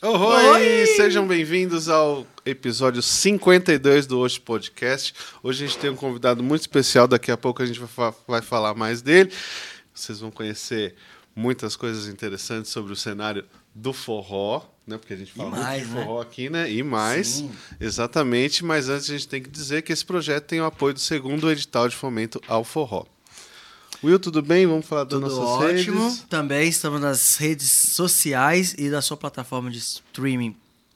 Oi, Oi! Sejam bem-vindos ao episódio 52 do Hoje Podcast. Hoje a gente tem um convidado muito especial, daqui a pouco a gente vai, vai falar mais dele. Vocês vão conhecer muitas coisas interessantes sobre o cenário do forró, né? Porque a gente fala mais, muito de forró né? aqui, né? E mais, Sim. exatamente. Mas antes a gente tem que dizer que esse projeto tem o apoio do segundo edital de fomento ao forró. Will, tudo bem? Vamos falar das tudo nossas ótimo. redes? Também estamos nas redes sociais e da sua plataforma de streaming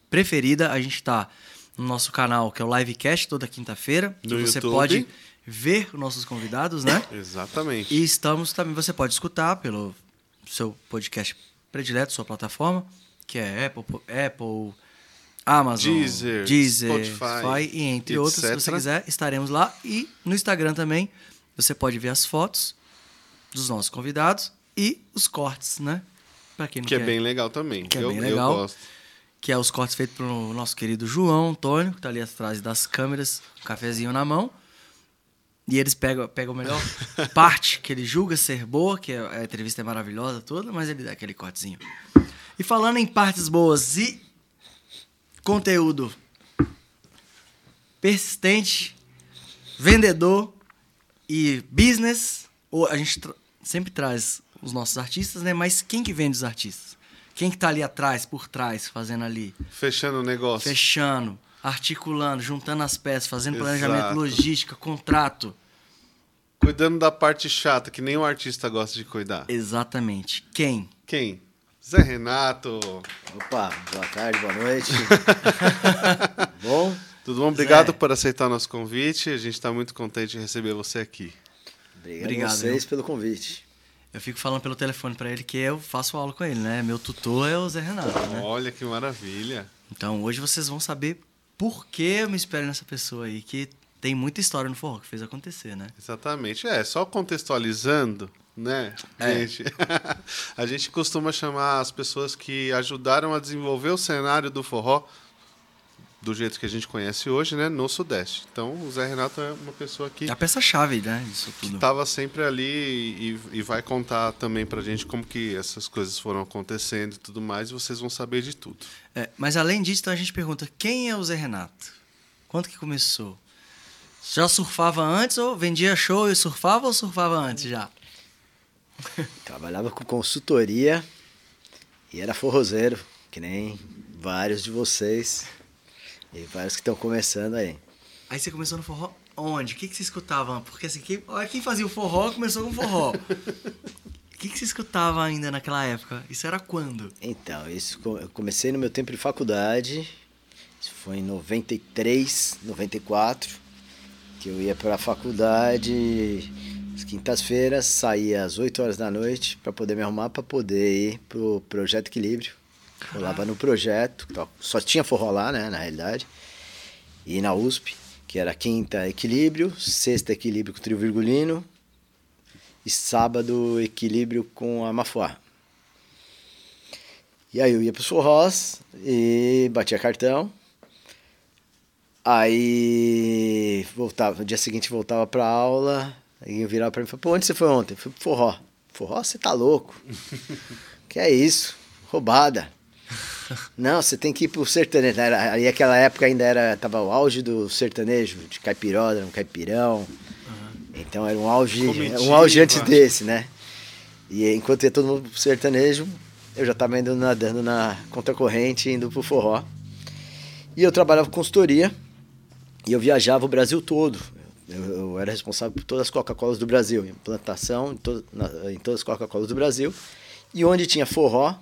preferida. A gente está no nosso canal, que é o Livecast, toda quinta-feira. No você YouTube. pode ver os nossos convidados, né? Exatamente. E estamos também, você pode escutar pelo seu podcast predileto, sua plataforma, que é Apple, Apple Amazon, Deezer, Deezer Spotify, Spotify, e entre etc. outros. Se você quiser, estaremos lá. E no Instagram também, você pode ver as fotos dos nossos convidados e os cortes, né? Pra quem não que é quer. é bem legal também. Que é eu, bem legal. Eu gosto. Que é os cortes feitos pelo nosso querido João Antônio, que tá ali atrás das câmeras, um cafezinho na mão. E eles pegam, pegam a melhor parte que ele julga ser boa, que a entrevista é maravilhosa toda, mas ele dá aquele cortezinho. E falando em partes boas e conteúdo persistente, vendedor e business, a gente sempre traz os nossos artistas, né? Mas quem que vende os artistas? Quem que tá ali atrás, por trás, fazendo ali? Fechando o negócio. Fechando, articulando, juntando as peças, fazendo Exato. planejamento, logística, contrato. Cuidando da parte chata, que nem o artista gosta de cuidar. Exatamente. Quem? Quem? Zé Renato. Opa, boa tarde, boa noite. bom? Tudo bom? Obrigado Zé. por aceitar o nosso convite. A gente está muito contente de receber você aqui. Obrigado, Obrigado a vocês pelo convite. Eu fico falando pelo telefone para ele que eu faço aula com ele, né? Meu tutor é o Zé Renato, né? Olha que maravilha. Então hoje vocês vão saber por que eu me espero nessa pessoa aí, que tem muita história no forró que fez acontecer, né? Exatamente. É, só contextualizando, né, é. gente? a gente costuma chamar as pessoas que ajudaram a desenvolver o cenário do forró do jeito que a gente conhece hoje, né, no Sudeste. Então, o Zé Renato é uma pessoa que... É a peça-chave, né, disso tudo. Que estava sempre ali e, e, vai contar também pra gente como que essas coisas foram acontecendo e tudo mais, e vocês vão saber de tudo. É, mas além disso, então a gente pergunta, quem é o Zé Renato? Quando que começou? Já surfava antes ou vendia show e surfava ou surfava antes já? Trabalhava com consultoria e era forrozeiro, que nem vários de vocês. E vários que estão começando aí. Aí você começou no forró onde? O que, que você escutava? Porque assim, quem, quem fazia o forró começou com forró. O que, que você escutava ainda naquela época? Isso era quando? Então, isso eu comecei no meu tempo de faculdade. Isso foi em 93, 94, que eu ia para a faculdade às quintas-feiras, saía às 8 horas da noite para poder me arrumar para poder ir pro Projeto Equilíbrio Rolava no projeto, só tinha forró lá, né, na realidade. E na USP, que era quinta equilíbrio, sexta equilíbrio com trio virgulino e sábado equilíbrio com a mafuá. E aí eu ia pros forrós e batia cartão. Aí voltava, no dia seguinte voltava pra aula, aí eu virava pra mim e falava, pô, onde você foi ontem? Eu falei, forró. Forró, você tá louco. que é isso? Roubada. Não, você tem que ir pro sertanejo. Aí aquela época ainda era tava o auge do sertanejo, de caipiródromo, caipirão. Uhum. Então era um auge, Comitiva. um auge antes desse, né? E enquanto ia todo mundo pro sertanejo, eu já estava indo nadando na contracorrente, indo pro forró. E eu trabalhava com consultoria e eu viajava o Brasil todo. Eu, eu era responsável por todas as Coca-Colas do Brasil, implantação em, to, na, em todas as Coca-Colas do Brasil. E onde tinha forró,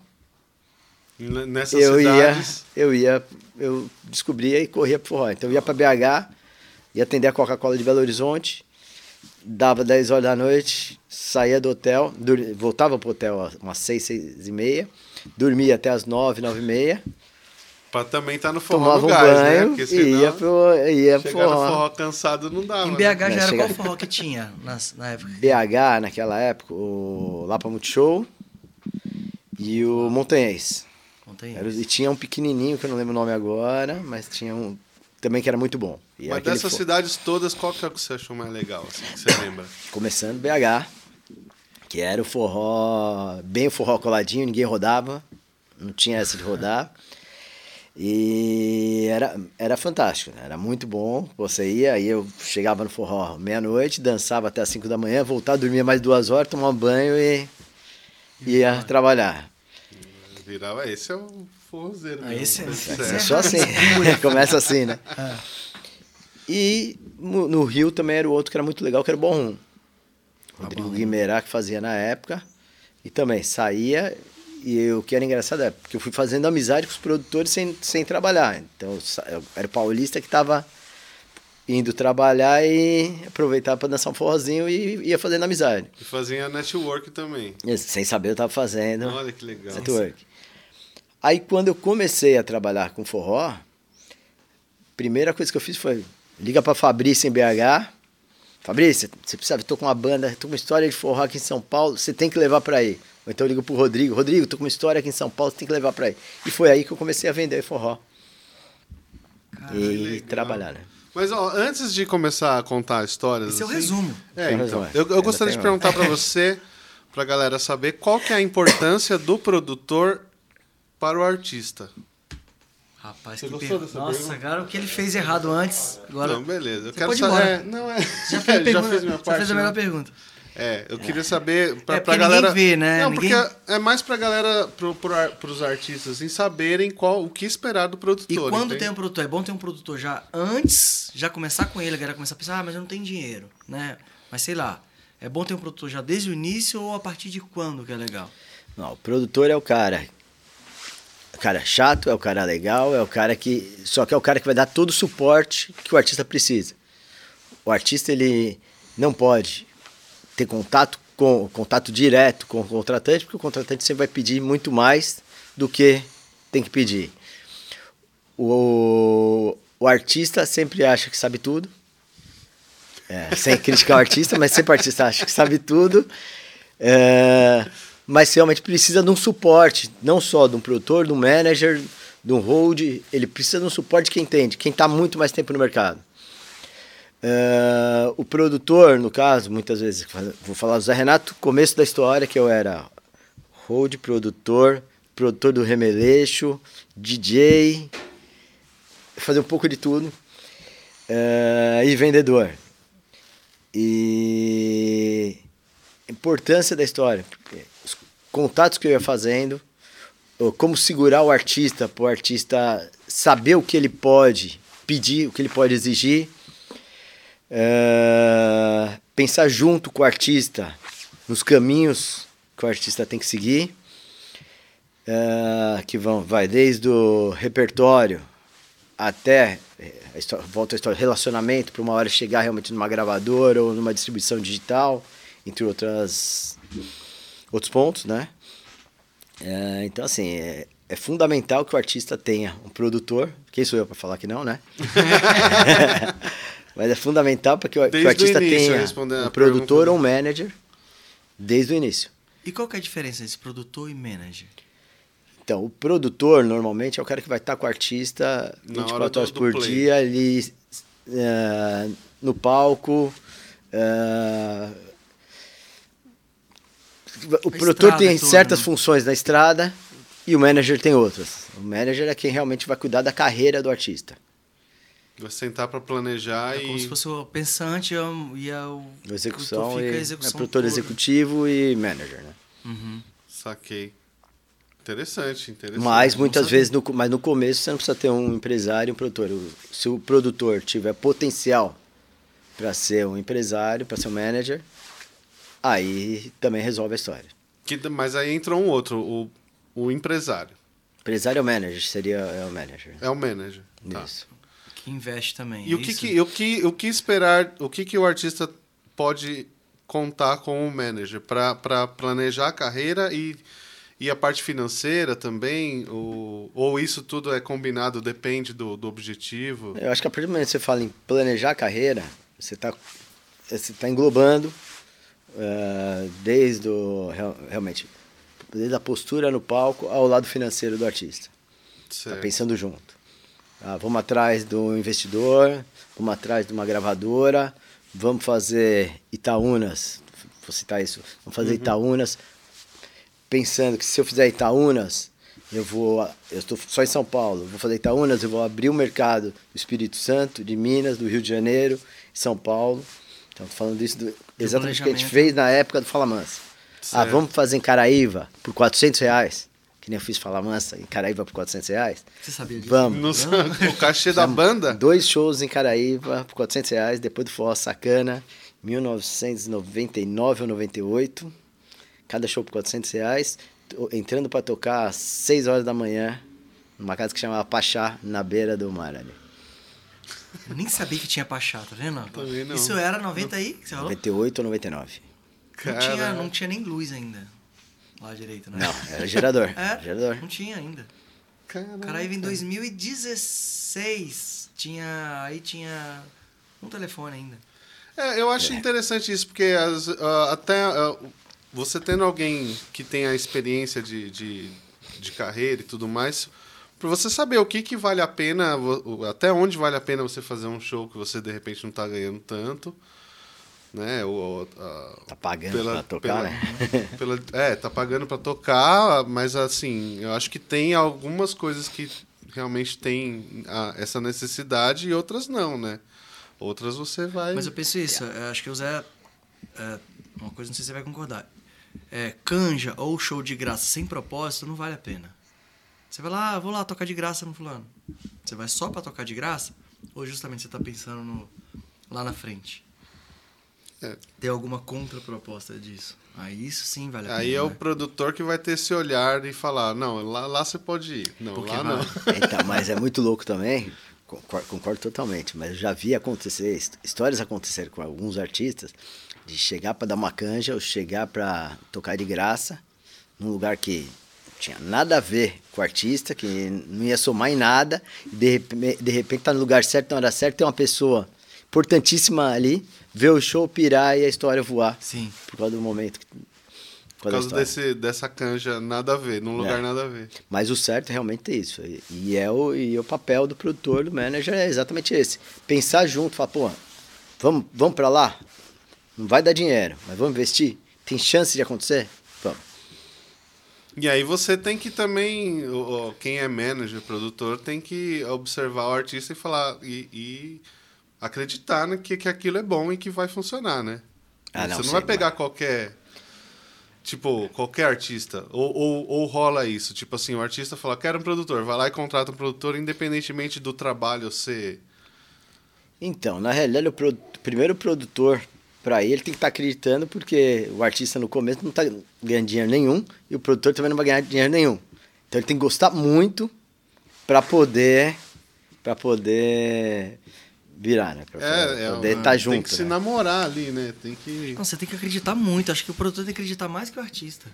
Nessas eu cidades... Ia, eu ia, eu descobria e corria pro forró. Então eu ia para BH, ia atender a Coca-Cola de Belo Horizonte, dava 10 horas da noite, saía do hotel, dur... voltava pro hotel umas 6, 6 e meia, dormia até as 9, 9 e meia. Pra também estar tá no forró Tomava no gás, um né? banho, né? Porque senão, ia pro, ia pro forró. no forró cansado não dava. Em BH né? já era chega... qual forró que tinha na, na época? BH, naquela época, o Lapa Multishow e o Montanhês. Era, e tinha um pequenininho, que eu não lembro o nome agora, mas tinha um também que era muito bom. E mas dessas cidades todas, qual que é o que você achou mais legal, assim, que você lembra? Começando BH, que era o forró, bem o forró coladinho, ninguém rodava, não tinha essa de rodar. E era, era fantástico, né? era muito bom. Você ia, aí eu chegava no forró meia-noite, dançava até as 5 da manhã, voltava, dormia mais duas horas, tomava banho e ia trabalhar. Virava, esse é o forrozeiro. Ah, esse é- tá esse certo. É só assim, começa assim, né? E no, no Rio também era o outro que era muito legal, que era o Bom Rum. Rodrigo Guimerá que fazia na época. E também saía, e o que era engraçado é porque eu fui fazendo amizade com os produtores sem, sem trabalhar. Então eu era o paulista que estava indo trabalhar e aproveitava para dançar um forrozinho e ia fazendo amizade. E fazia network também. Sem saber eu estava fazendo Olha que legal. network. Aí quando eu comecei a trabalhar com forró, primeira coisa que eu fiz foi liga para Fabrício em BH. Fabrício, você precisa, tô com uma banda, tô com uma história de forró aqui em São Paulo, você tem que levar para aí. Ou então eu ligo pro Rodrigo, Rodrigo, tô com uma história aqui em São Paulo, você tem que levar para aí. E foi aí que eu comecei a vender forró que e trabalhar, né? Mas ó, antes de começar a contar histórias. Esse é o assim- resumo. É, Esse é o então. resumo, é. Eu, eu gostaria de perguntar para você, pra galera saber, qual que é a importância do produtor para o artista. Rapaz, Você que gostou per- dessa Nossa, pergunta? cara, o que ele fez errado antes. Agora. não, beleza. Eu você quero saber. é, não é. Já fez, a pergunta, já fiz minha já parte. fez a né? melhor pergunta. É, eu queria saber pra, É pra galera. vê, né? Não, Ninguém- porque é mais pra galera, pro, pro, pros artistas, assim, saberem qual, o que esperar do E produtor. quando entende? tem um produtor, é bom ter um produtor já antes, já começar com ele, a galera começar a pensar, ah, mas eu não tenho dinheiro, né? Mas sei lá, é bom ter um produtor já desde o início ou a partir de quando que é legal? Não, o produtor é o cara. Cara chato, é o cara legal, é o cara que. Só que é o cara que vai dar todo o suporte que o artista precisa. O artista, ele não pode ter contato com contato direto com o contratante, porque o contratante sempre vai pedir muito mais do que tem que pedir. O, o artista sempre acha que sabe tudo. É, sem criticar o artista, mas sempre o artista acha que sabe tudo. É, mas realmente precisa de um suporte, não só de um produtor, de um manager, de um hold. Ele precisa de um suporte de quem entende, quem está muito mais tempo no mercado. É, o produtor, no caso, muitas vezes, vou falar do Zé Renato, começo da história, que eu era hold, produtor, produtor do Remeleixo, DJ, fazer um pouco de tudo, é, e vendedor. E importância da história, porque contatos que eu ia fazendo, como segurar o artista, para o artista saber o que ele pode pedir, o que ele pode exigir, é, pensar junto com o artista nos caminhos que o artista tem que seguir, é, que vão, vai desde o repertório até eh, a história, volta a história, relacionamento para uma hora chegar realmente numa gravadora ou numa distribuição digital, entre outras outros pontos, né? É, então assim é, é fundamental que o artista tenha um produtor. Quem sou eu para falar que não, né? Mas é fundamental para que, o- que artista início, tenha um produtor ou um manager desde o início. E qual que é a diferença entre produtor e manager? Então, o produtor normalmente é o cara que vai estar com o artista Na hora 24 do- horas por play. dia ali é, no palco. é, o produtor estrada tem toda, certas né? funções na estrada e o manager tem outras. O manager é quem realmente vai cuidar da carreira do artista. Vai sentar pra planejar É e. como se fosse o pensante e o- e a- o A execução produtor e a é execução produtor toda. executivo e manager, né? Uhum. Saquei. Interessante, interessante. Mas muitas vezes, no, mas no começo você não precisa ter um empresário e um produtor. Se o produtor tiver potencial para ser um empresário, para ser um manager, aí também resolve a história. Que- mas aí entra um outro, o, o empresário. Empresário é o manager, seria é o manager. É o manager. Tá. Isso. Que investe também. E é o que, isso? que, o, que, o que esperar, o que, que o artista pode contar com o manager para planejar a carreira e, e a parte financeira também? Ou, ou isso tudo é combinado, depende do, do objetivo? Eu acho que a partir do momento que você fala em planejar a carreira, você está você tá englobando eh, desde o, real- realmente, desde a postura no palco ao lado financeiro do artista. Tá pensando junto. Ah, vamos atrás do investidor, vamos atrás de uma gravadora, vamos fazer Itaúnas, vou citar isso, vamos fazer Itaúnas, pensando que se eu fizer Itaúnas, eu vou. Eu estou só em São Paulo, vou fazer Itaúnas, eu vou abrir o mercado do Espírito Santo, de Minas, do Rio de Janeiro, São Paulo. Então, falando isso do, exatamente o que a gente fez na época do Fala Mansa. Ah, Certo. vamos fazer em Caraíva por 400 reais? Que nem eu fiz Fala Mansa em Caraíva por 400 reais? Você sabia disso? Vamos. No, o cachê da banda? Dois shows em Caraíva por 400 reais, depois do Forró Sacana, 1999 ou 98. Cada show por 400 reais. Entrando pra tocar às 6 horas da manhã, numa casa que chamava Pachá, na beira do mar ali. Eu nem sabia que tinha Pachá, tá vendo? Também não. Isso era 90 aí, que você falou? 98 ou 99. Não tinha, Cara. não tinha nem luz ainda. Lá direito, né? Não, era gerador. É, gerador. não tinha ainda. Caramba. Caraíva em 2016 tinha. Aí tinha um telefone ainda. É, eu acho interessante isso, porque as- ah, até ah, você tendo alguém que tem a experiência de, de, de carreira e tudo mais, para você saber o que, que vale a pena, até onde vale a pena você fazer um show que você de repente não está ganhando tanto, né? Ou, ou, Tá pagando pra tocar, né? pela- é, tá pagando para tocar, mas assim, eu acho que tem algumas coisas que realmente tem ah, essa necessidade e outras não, né? Outras você vai. Mas eu penso isso, eu acho que o Zé. é, uma coisa, não sei se você vai concordar. É, canja ou show de graça sem propósito não vale a pena. Você vai lá, ah, vou lá tocar de graça no fulano. Você vai só pra tocar de graça? Ou justamente você tá pensando no, lá na frente? É. Tem alguma contraproposta disso? Aí isso sim vale a pena. Aí é o né? produtor que vai ter esse olhar e falar, não, lá, lá você pode ir. Não, Porque lá vai. não. Então, mas é muito louco também, concordo, concordo totalmente, mas eu já vi acontecer, his- histórias acontecerem com alguns artistas, de chegar para dar uma canja ou chegar para tocar de graça, num lugar que tinha nada a ver com o artista, que não ia somar em nada, de, repente, de repente tá no lugar certo, na hora certa, tem uma pessoa importantíssima ali, vê o show pirar e a história voar, Sim. por causa do momento. Por causa desse, dessa canja nada a ver, num lugar É. nada a ver. Mas o certo é realmente isso. E- E é o, e o papel do produtor, do manager, é exatamente esse. Pensar junto, falar, pô, vamos, vamos para lá? Não vai dar dinheiro, mas vamos investir? Tem chance de acontecer? Vamos. E aí você tem que também, quem é manager, produtor, tem que observar o artista e falar e, e acreditar né, que, que aquilo é bom e que vai funcionar, né? Ah, não, você não vai pegar qualquer. Tipo, qualquer artista. Ou, ou, ou rola isso. Tipo assim, o artista fala, quero um produtor. Vai lá e contrata um produtor, independentemente do trabalho ser. Então, na realidade, o primeiro produtor, para ele, tem que estar acreditando, porque o artista no começo não está ganhando dinheiro nenhum e o produtor também não vai ganhar dinheiro nenhum. Então, ele tem que gostar muito para poder para poder virar, né? Pra É, é poder uma- estar Tem junto. que se né? namorar ali, né? Tem que. Não, você tem que acreditar muito. Acho que o produtor tem que acreditar mais que o artista.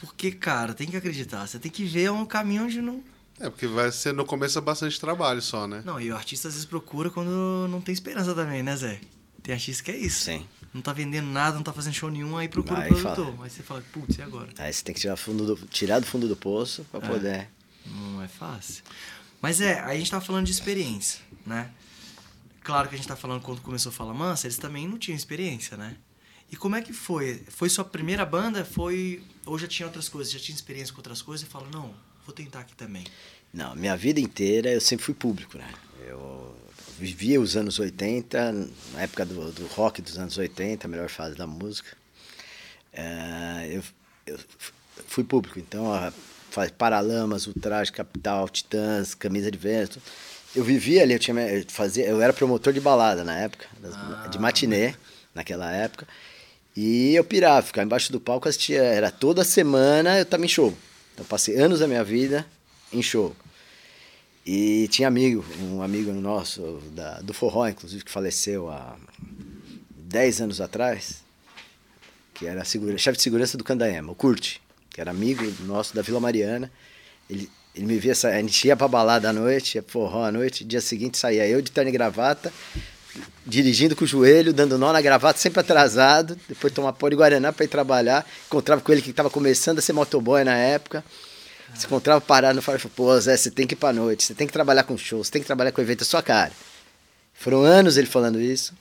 Porque, cara, tem que acreditar. Você tem que ver um caminho onde não. É, porque vai ser no começo é bastante trabalho só, né? Não, e o artista às vezes procura quando não tem esperança também, né, Zé? Tem artista que é isso. Sim. Não tá vendendo nada, não tá fazendo show nenhum, aí procura Aí o produtor. fala. Aí você fala, putz, e agora? Aí você tem que tirar, fundo do, tirar do fundo do poço para É. poder. Não é fácil. Mas é, aí a gente tava falando de experiência, né? Claro que a gente tá falando quando começou a Fala Mansa, eles também não tinham experiência, né? E como é que foi? Foi sua primeira banda? Foi. Ou já tinha outras coisas? Já tinha experiência com outras coisas e fala, não, vou tentar aqui também. Não, minha vida inteira eu sempre fui público, né? Eu vivia os anos 80, na época do, do rock dos anos 80, a melhor fase da música. É, eu, eu fui público, então a- faz Paralamas, Ultraje, Capital, Titãs, Camisa de Vento. Eu vivia ali, eu, tinha, eu fazia, eu era promotor de balada na época, das- de matinê, naquela época. E eu pirava, ficava embaixo do palco, assistia, era toda semana eu tava em show. Então passei anos da minha vida em show. E tinha amigo, um amigo nosso, da, do Forró, inclusive, que faleceu há 10 anos atrás, que era chefe de segurança do Candaema, o Curti, que era amigo nosso da Vila Mariana. Ele, ele me via, a gente ia pra balada à noite, ia forró à noite, dia seguinte saía eu de terno e gravata, dirigindo com o joelho, dando nó na gravata, sempre atrasado, depois tomar pó de Guaraná para ir trabalhar. Encontrava com ele que estava começando a ser motoboy na época. Se encontrava parado no farol pô, Zé, você tem que ir pra noite, você tem que trabalhar com show, você tem que trabalhar com evento, é sua cara. Foram anos ele falando isso.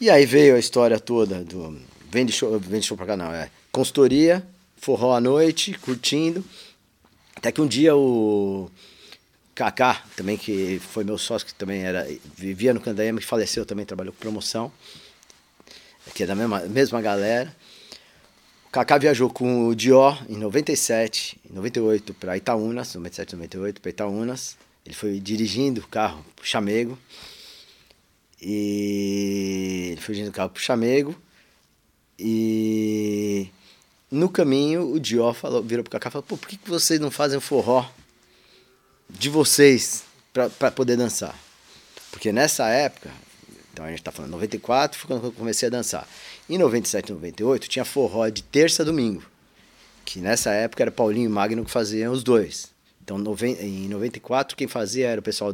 E aí veio a história toda do. Vende show, vende show pra não, é. Consultoria, forró à noite, curtindo. Até que um dia o Kaká, também que foi meu sócio, que também era vivia no Candaema, que faleceu também, trabalhou com promoção, que é da mesma, mesma galera. O Kaká viajou com o Dior em 97, em 98 para Itaúnas, 97, 98 para Itaúnas. Ele foi dirigindo o carro pro Chamego. E ele foi dirigindo o carro pro Chamego. E no caminho o Dior falou, virou pro Kaká e falou: "Pô, por que, que vocês não fazem forró de vocês para poder dançar?" Porque nessa época, então a gente tá falando 94, foi quando eu comecei a dançar. Em 97 98 tinha forró de terça a domingo. Que nessa época era Paulinho e Magno que faziam os dois. Então em 94 quem fazia era o pessoal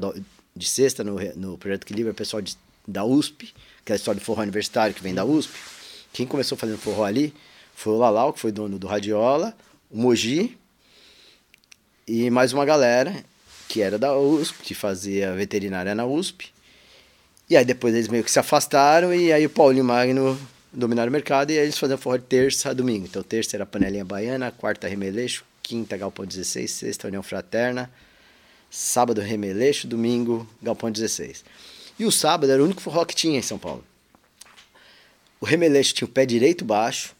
de sexta no, no Projeto Equilíbrio, o pessoal de, da USP, que é a história do forró universitário que vem da USP. Quem começou fazendo forró ali foi o Lalau, que foi dono do Radiola, o Mogi e mais uma galera que era da USP, que fazia veterinária na USP. E aí depois eles meio que se afastaram e aí o Paulinho Magno dominaram o mercado e eles faziam forró de terça a domingo. Então terça era panelinha baiana, quarta remeleixo, quinta galpão 16, sexta união fraterna, sábado remeleixo, domingo galpão 16. E o sábado era o único forró que tinha em São Paulo. O remeleixo tinha o pé direito baixo,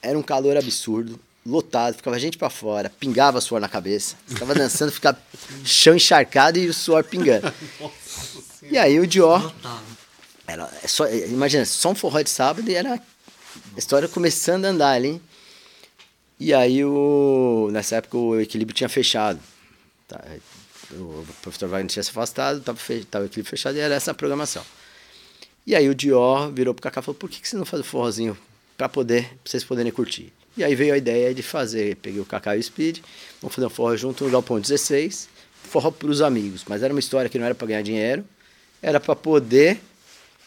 era um calor absurdo, lotado, ficava gente para fora, pingava suor na cabeça, ficava dançando, ficava chão encharcado e o suor pingando. e aí o Dior era é só, imagina, só um forró de sábado e era a história começando a andar ali. E aí, o, nessa época, o equilíbrio tinha fechado. Tá? O professor Wagner tinha se afastado, estava o equilíbrio fechado e era essa a programação. E aí o Dior virou pro Kaká e falou, por que, que você não faz o forrozinho para poder, vocês poderem curtir? E aí veio a ideia de fazer, peguei o Kaká e o Speed, vamos fazer um forró junto no Galpão 16, forró para os amigos. Mas era uma história que não era para ganhar dinheiro, era para poder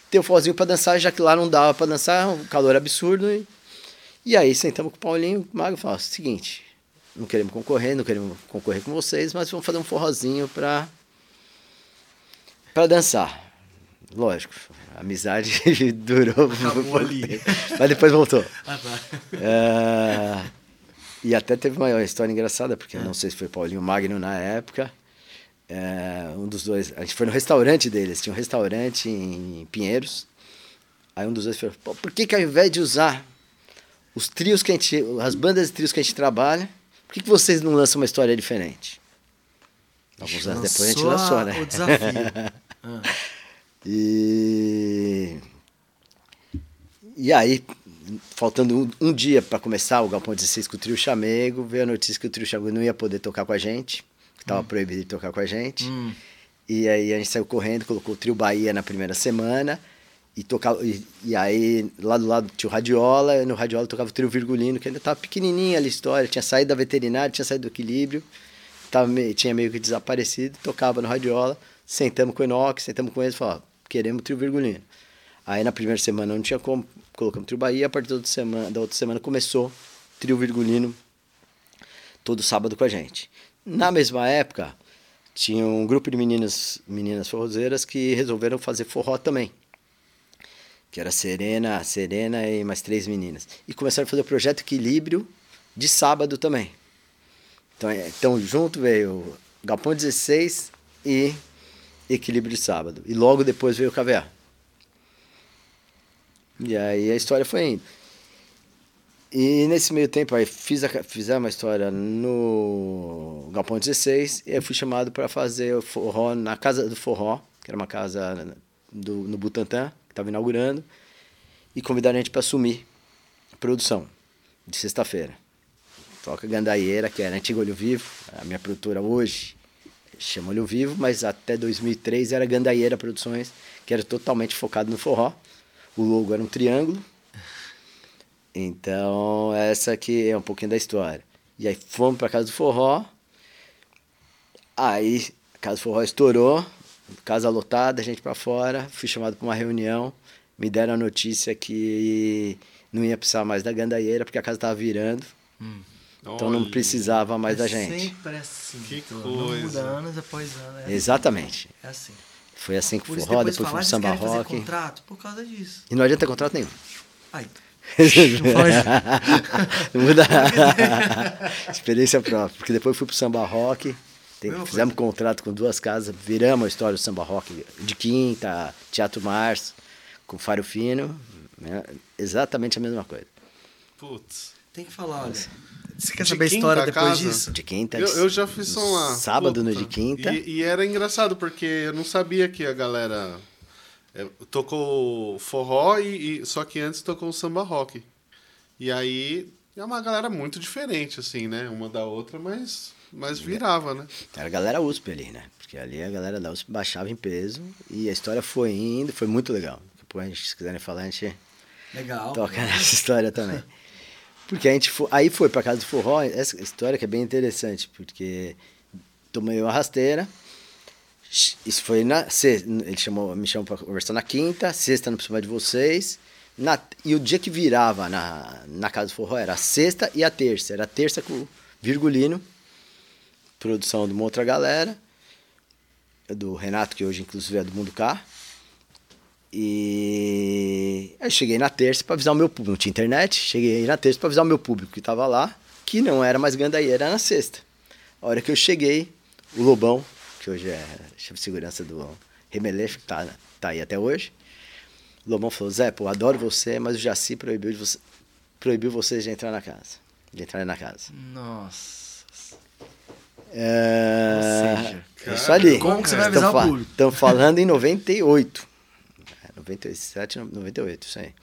ter o forrozinho para dançar, já que lá não dava para dançar, um calor absurdo. E, e aí sentamos com o Paulinho, o Mago falou: seguinte, não queremos concorrer, não queremos concorrer com vocês, mas vamos fazer um forrozinho para para dançar. Lógico, a amizade durou Acabou ali. mas depois voltou. Ah, tá. É, e até teve uma história engraçada, porque eu não sei se foi Paulinho Magno na época. É, um dos dois, a gente foi no restaurante deles, tinha um restaurante em Pinheiros. Aí um dos dois falou: por que, que ao invés de usar os trios que a gente, as bandas de trios que a gente trabalha, por que, que vocês não lançam uma história diferente? Alguns anos depois a gente lançou, né? O desafio. ah. E. E aí, faltando um, um dia para começar o Galpão 16 com o trio Chamego, veio a notícia que o trio Chamego não ia poder tocar com a gente, que estava hum. proibido de tocar com a gente. Hum. E aí a gente saiu correndo, colocou o trio Bahia na primeira semana. E, tocava, e, e aí, lá do lado tinha o Radiola, e no Radiola tocava o trio Virgulino, que ainda estava pequenininha ali a história, tinha saído da veterinária, tinha saído do equilíbrio, tava meio, tinha meio que desaparecido, tocava no Radiola, sentamos com o Enoch, sentamos com eles e falamos, queremos o trio Virgulino. Aí na primeira semana não tinha como, colocamos o trio Bahia, a partir da outra semana, da outra semana começou o trio Virgulino todo sábado com a gente. Na mesma época, tinha um grupo de meninas, meninas forrozeiras que resolveram fazer forró também que era Serena, Serena e mais três meninas. E começaram a fazer o projeto Equilíbrio de sábado também. Então, então junto veio Galpão 16 e Equilíbrio de sábado. E logo depois veio o KVA. E aí a história foi indo. E nesse meio tempo aí fiz a, uma história no Galpão 16 e eu fui chamado para fazer o forró na Casa do Forró, que era uma casa do, no Butantã, estava inaugurando, e convidaram a gente para assumir a produção de sexta-feira. Toca Gandaieira, que era antigo Olho Vivo, a minha produtora hoje chama Olho Vivo, mas até 2003 era Gandaieira Produções, que era totalmente focado no forró. O logo era um triângulo. Então, essa aqui é um pouquinho da história. E aí fomos para casa do forró. Aí a casa do forró estourou, casa lotada, gente para fora, fui chamado para uma reunião, me deram a notícia que não ia precisar mais da gandaieira porque a casa estava virando. Hum. Então Olha. não precisava mais é da gente. Sempre assim. Que então, coisa. Muda anos após anos. É Exatamente. Assim. É assim. Foi assim que foi isso roda, depois depois foi samba rock. contrato por causa disso. E não adianta contrato nenhum. Aí, Muda. Experiência própria. Porque depois eu fui pro samba rock. Tem, Meu, fizemos um contrato com duas casas, viramos a história do samba rock de quinta, Teatro Março, com Faro Fino. né? Exatamente a mesma coisa. Putz. Tem que falar, olha. Você quer De saber a história depois casa? disso? De quinta. Eu, eu já fiz som lá. Sábado no Puta. de quinta. E, e era engraçado, porque eu não sabia que a galera é, tocou forró, e, e- só que antes tocou samba rock. E aí é uma galera muito diferente, assim, né? Uma da outra, mas, mas virava, né? Era a galera USP ali, né? Porque ali a galera da USP baixava em peso e a história foi indo, foi muito legal. Depois, a gente, se quiserem falar, a gente Legal. toca nessa história também. Porque a gente foi, aí foi pra casa do forró, essa história que é bem interessante, porque tomei uma rasteira. Isso foi na sexta, ele chamou, me chamou pra conversar na quinta, sexta não precisava de vocês. Na, e o dia que virava na, na casa do forró era a sexta e a terça. Era a terça com o Virgulino, produção de uma outra galera, do Renato, que hoje inclusive é do Mundo K. E aí cheguei na terça para avisar o meu público, não tinha internet, cheguei na terça para avisar o meu público que estava lá, que não era mais Gandaí, era na sexta. A hora que eu cheguei, o Lobão, que hoje é chefe de segurança do Remeleixo, que tá, tá aí até hoje, o Lobão falou, Zé, pô, adoro você, mas o Jaci proibiu, de você, proibiu vocês de entrar na casa, de entrar na casa. Nossa. É, Ou seja, isso ali. como que você vai avisar o público? Estamos falando em 98. É, 97, 98, isso aí.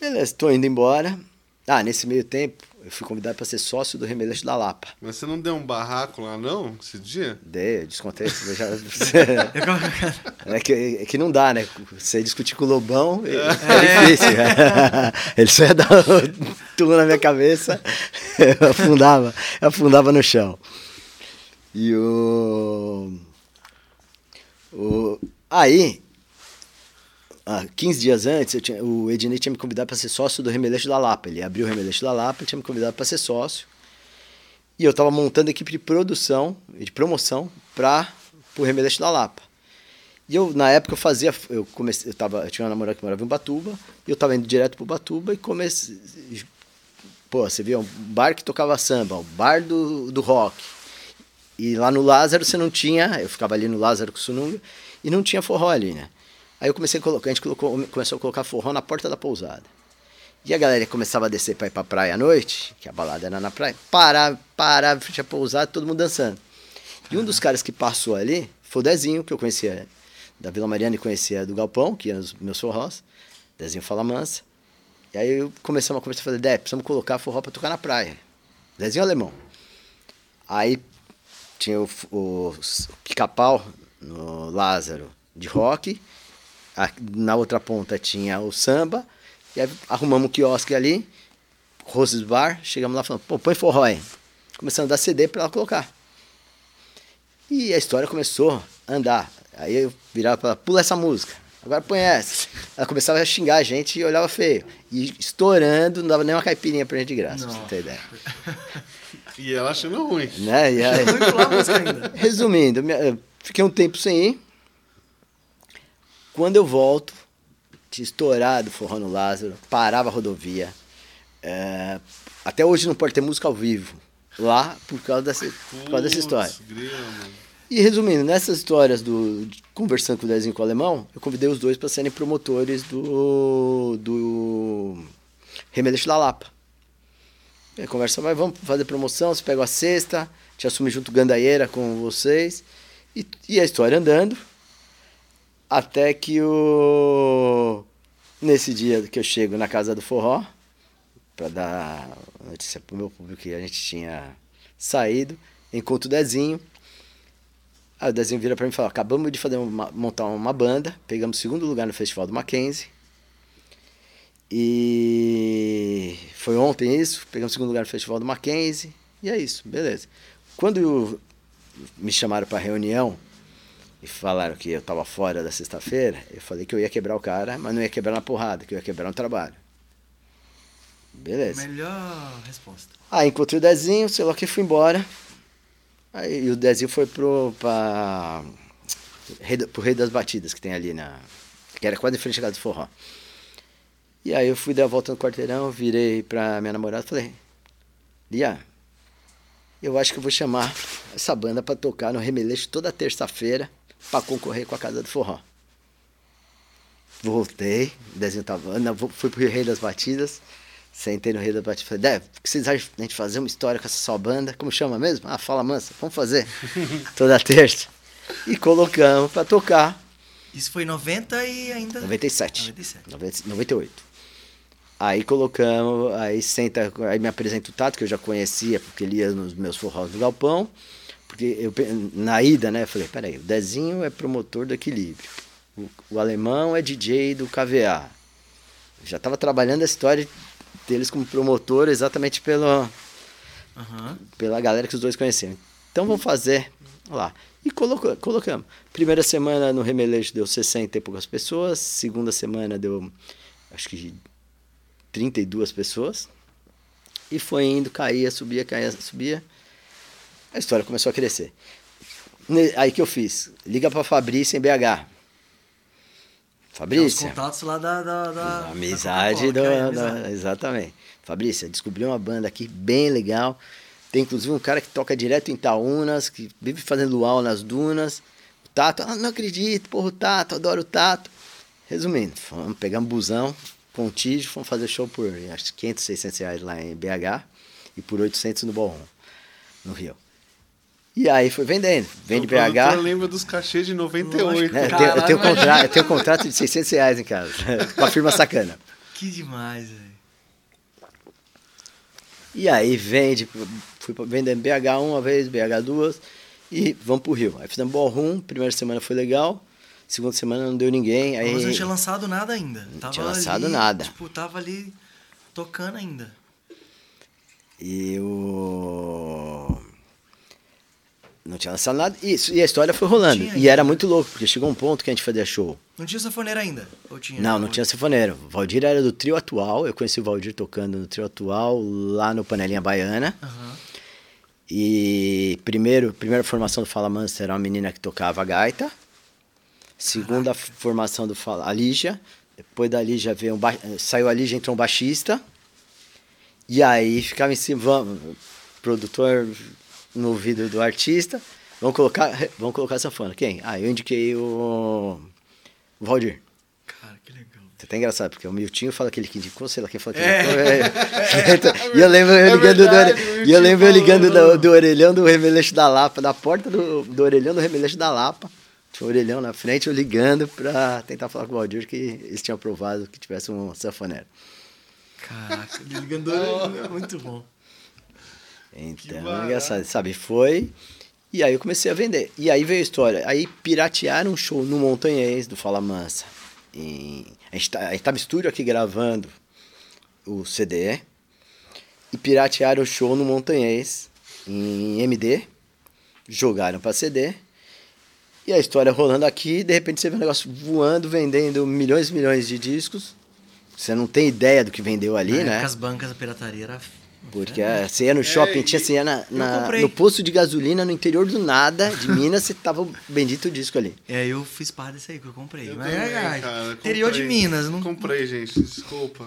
Beleza, tô indo embora. Ah, nesse meio tempo, eu fui convidado para ser sócio do Remeleixo da Lapa. Mas você não deu um barraco lá, não, esse dia? Dei, eu descontei. eu já- é, que, é que não dá, né? Você discutir com o Lobão é, é difícil. Ele só ia dar um tudo na minha cabeça, eu afundava, eu afundava no chão. E o. o aí, ah, 15 dias antes, tinha, o Ednei tinha me convidado para ser sócio do Remeleixo da Lapa. Ele abriu o Remeleixo da Lapa, tinha me convidado para ser sócio. E eu estava montando a equipe de produção de promoção para o Remeleixo da Lapa. E eu, na época, eu fazia. Eu, comecei, eu, tava, eu tinha uma namorada que morava em Ubatuba, e eu estava indo direto para Ubatuba e comecei. Pô, você via um bar que tocava samba, o bar do, do rock. E lá no Lázaro você não tinha. Eu ficava ali no Lázaro com o Sununga, e não tinha forró ali, né? Aí eu comecei a colocar, a gente colocou, começou a colocar forró na porta da pousada. E a galera começava a descer para ir pra praia à noite, que a balada era na praia, parava, parava, à pousada, todo mundo dançando. E um dos caras que passou ali foi o Dezinho, que eu conhecia da Vila Mariana e conhecia do Galpão, que eram os meus forrós. Dezinho Fala Mansa. E aí eu começamos a conversar, falei, Dé, precisamos colocar forró pra tocar na praia. Dezinho alemão. Aí tinha o, o, pica-pau no Lázaro de rock. Na outra ponta tinha o samba. E aí arrumamos um quiosque ali, Roses Bar. Chegamos lá falando, pô, põe forró aí. Começando a dar CD pra ela colocar. E a história começou a andar. Aí eu virava pra ela, pula essa música. Agora põe essa. Ela começava a xingar a gente e olhava feio. E estourando, não dava nem uma caipirinha pra gente de graça, pra você ter ideia. E ela achando ruim. Né? E aí. Resumindo, fiquei um tempo sem ir. Quando eu volto, tinha estourado o forró no Lázaro, parava a rodovia. É, até hoje não pode ter música ao vivo lá por causa dessa, por causa dessa história. E resumindo, nessas histórias do de- conversando com o Dezinho com o Alemão, eu convidei os dois para serem promotores do do Remeleixo da Lapa. Aí conversa, vai, vamos fazer promoção, você pega a sexta, te assume junto Gandaieira com vocês. E, e a história andando. Até que o. Nesse dia que eu chego na casa do forró, para dar notícia pro meu público que a gente tinha saído, encontro o Dezinho. Aí o Dezinho vira para mim e fala: acabamos de fazer uma- montar uma banda, pegamos segundo lugar no Festival do Mackenzie. E foi ontem isso, pegamos segundo lugar no Festival do Mackenzie. E é isso, beleza. Quando me chamaram para reunião e falaram que eu estava fora da sexta-feira, eu falei que eu ia quebrar o cara, mas não ia quebrar na porrada, que eu ia quebrar no trabalho. Beleza. Melhor resposta. Aí encontrei o Dezinho, sei lá que, fui embora. Aí o Dezinho foi pro, pra, pro Rei das Batidas, que tem ali na. que era quase em frente à casa do forró. E aí eu fui dar a volta no quarteirão, virei pra minha namorada e falei, Lia, eu acho que eu vou chamar essa banda pra tocar no Remeleixo toda terça-feira pra concorrer com a Casa do Forró. Voltei, desenho tava. Não, fui pro Rei das Batidas. Sentei no Rei das Batidas. Falei, Dé, o que vocês acham da gente fazer uma história com essa sua banda? Como chama mesmo? Ah, fala mansa, vamos fazer. Toda terça. E colocamos pra tocar. Isso foi em 90 e ainda. 97. 97. 90 98. Aí colocamos, aí senta, aí me apresenta o Tato, que eu já conhecia, porque ele ia nos meus forrós do Galpão. Porque eu, na ida, né, eu falei, peraí, o Dezinho é promotor do equilíbrio. O, o alemão é DJ do KVA. Eu já estava trabalhando a história deles como promotor exatamente pelo, Aham. pela galera que os dois conheciam. Então vamos fazer lá. E colocou, colocamos. Primeira semana no Remelejo deu 60 e poucas pessoas. Segunda semana deu, acho que 32 pessoas. E foi indo, caía, subia, caía, subia. A história começou a crescer. Aí que eu fiz? Liga pra Fabrícia em BH. Os Fabrícia. contatos lá da. da, da A amizade, da do, é da- amizade. Exatamente. Fabrícia, descobri uma banda aqui bem legal. Tem inclusive um cara que toca direto em Itaúnas, que vive fazendo luau nas dunas. O Tato, ah, não acredito, porra, o Tato, adoro o Tato. Resumindo, fomos, pegamos busão, contígio, fomos fazer show por acho que 500, 600 reais lá em BH e por 800 no Ballroom, no Rio. E aí foi vendendo. Vende BH. lembra dos cachês de 98. Lógico. É, eu, Caralho, tenho, eu, tenho contrato, eu tenho contrato de 600 reais em casa, com a firma sacana. Que demais, velho. E aí vende, fui vendendo BH uma vez, BH duas, e vamos pro Rio. Aí fizemos ballroom, primeira semana foi legal, segunda semana não deu ninguém, aí Mas não tinha lançado nada ainda. Tava tinha lançado ali, nada. Tipo, tava ali tocando ainda. e o não tinha lançado nada, isso, e a história foi rolando. Tinha E era muito louco, porque chegou um ponto que a gente fazia show. Não tinha sanfoneira ainda? Ou tinha? Não, não tinha sinfoneiro. O Valdir era do trio atual, eu conheci o Valdir tocando no trio atual, lá no Panelinha Baiana. Aham. E primeiro, primeira formação do Fala Mansa era uma menina que tocava gaita. Segunda formação do Fala, a Lígia. Depois da Lígia veio um ba... saiu a Lígia, entrou um baixista. E aí ficava em cima, produtor no ouvido do artista. Vamos colocar, vamos colocar sanfona. Quem? Ah, eu indiquei o, o Valdir. Cara, que legal. É até engraçado, porque o Miltinho fala aquele que indicou, sei lá quem fala que É. indicou. É. Então, e eu lembro eu É ligando verdade, do, o eu lembro eu ligando falou. do, do orelhão do Remeleixo da Lapa, da porta do, do orelhão do Remeleixo da Lapa. Tinha um orelhão na frente, eu ligando pra tentar falar com o Valdir que eles tinham aprovado que tivesse um sanfoneiro. Caraca, ligando é muito bom. Então, engraçado, sabe? Foi. E aí eu comecei a vender. E aí veio a história. Aí piratearam um show no Montanhês do Fala Mansa. Em- a, gente tá, em estúdio aqui gravando o CD. E piratearam o show no Montanhês em MD. Jogaram pra CD. E a história rolando aqui, de repente você vê um negócio voando, vendendo milhões e milhões de discos. Você não tem ideia do que vendeu ali, Na né? as bancas da pirataria era. Porque é, você ia no shopping, É, tinha, você ia na, na- no posto de gasolina no interior do nada, de Minas, você tava o bendito disco ali. É, eu fiz parte desse aí que eu comprei. Eu Mas também, é verdade. cara, Interior de comprei. Minas. Não... Comprei, gente, desculpa.